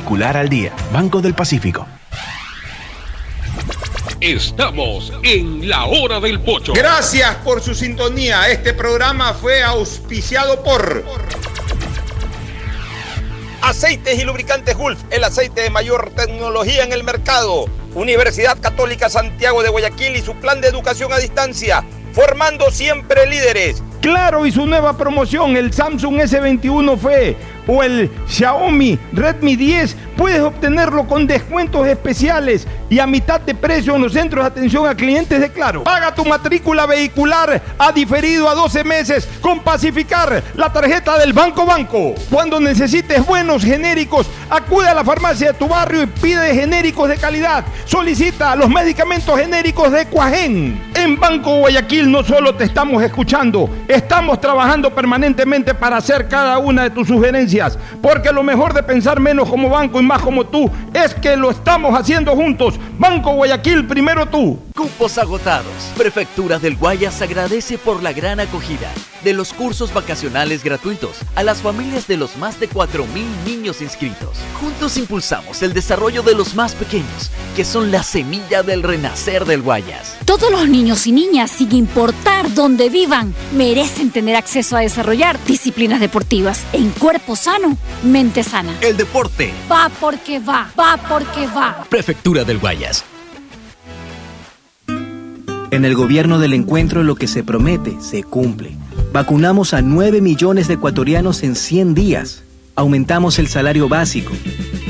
al día. Banco del Pacífico. Estamos en la hora del pocho. Gracias por su sintonía. Este programa fue auspiciado por Aceites y lubricantes Gulf, el aceite de mayor tecnología en el mercado. Universidad Católica Santiago de Guayaquil y su plan de educación a distancia, formando siempre líderes. Claro y su nueva promoción, el Samsung S21 FE o el Xiaomi Redmi 10, puedes obtenerlo con descuentos especiales y a mitad de precio en los centros de atención a clientes de Claro. Paga tu matrícula vehicular a diferido a 12 meses con Pacificar, la tarjeta del Banco Banco. Cuando necesites buenos genéricos, acude a la farmacia de tu barrio y pide genéricos de calidad. Solicita los medicamentos genéricos de Cuajén. En Banco Guayaquil no solo te estamos escuchando, estamos trabajando permanentemente para hacer cada una de tus sugerencias, porque lo mejor de pensar menos como banco y más como tú es que lo estamos haciendo juntos. Banco Guayaquil, primero tú. Cupos agotados. Prefectura del Guayas agradece por la gran acogida de los cursos vacacionales gratuitos a las familias de los más de 4.000 niños inscritos. Juntos impulsamos el desarrollo de los más pequeños, que son la semilla del renacer del Guayas. Todos los niños y niñas, sin importar dónde vivan, merecen tener acceso a desarrollar disciplinas deportivas en cuerpo sano, mente sana. El deporte Va porque va, va porque va. Prefectura del Guayas. En el gobierno del encuentro lo que se promete se cumple. Vacunamos a 9 millones de ecuatorianos en 100 días. Aumentamos el salario básico.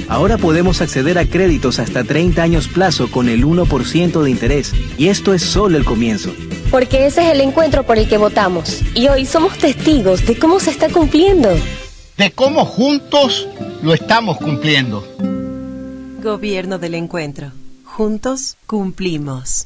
Ahora podemos acceder a créditos hasta 30 años plazo con el 1% de interés. Y esto es solo el comienzo. Porque ese es el encuentro por el que votamos. Y hoy somos testigos de cómo se está cumpliendo. De cómo juntos lo estamos cumpliendo. Gobierno del Encuentro. Juntos cumplimos.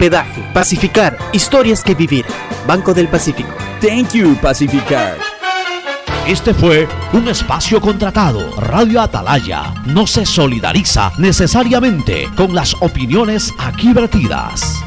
hospedaje. Pacificar, historias que vivir. Banco del Pacífico. Thank you, Pacificar. Este fue un espacio contratado. Radio Atalaya no se solidariza necesariamente con las opiniones aquí vertidas.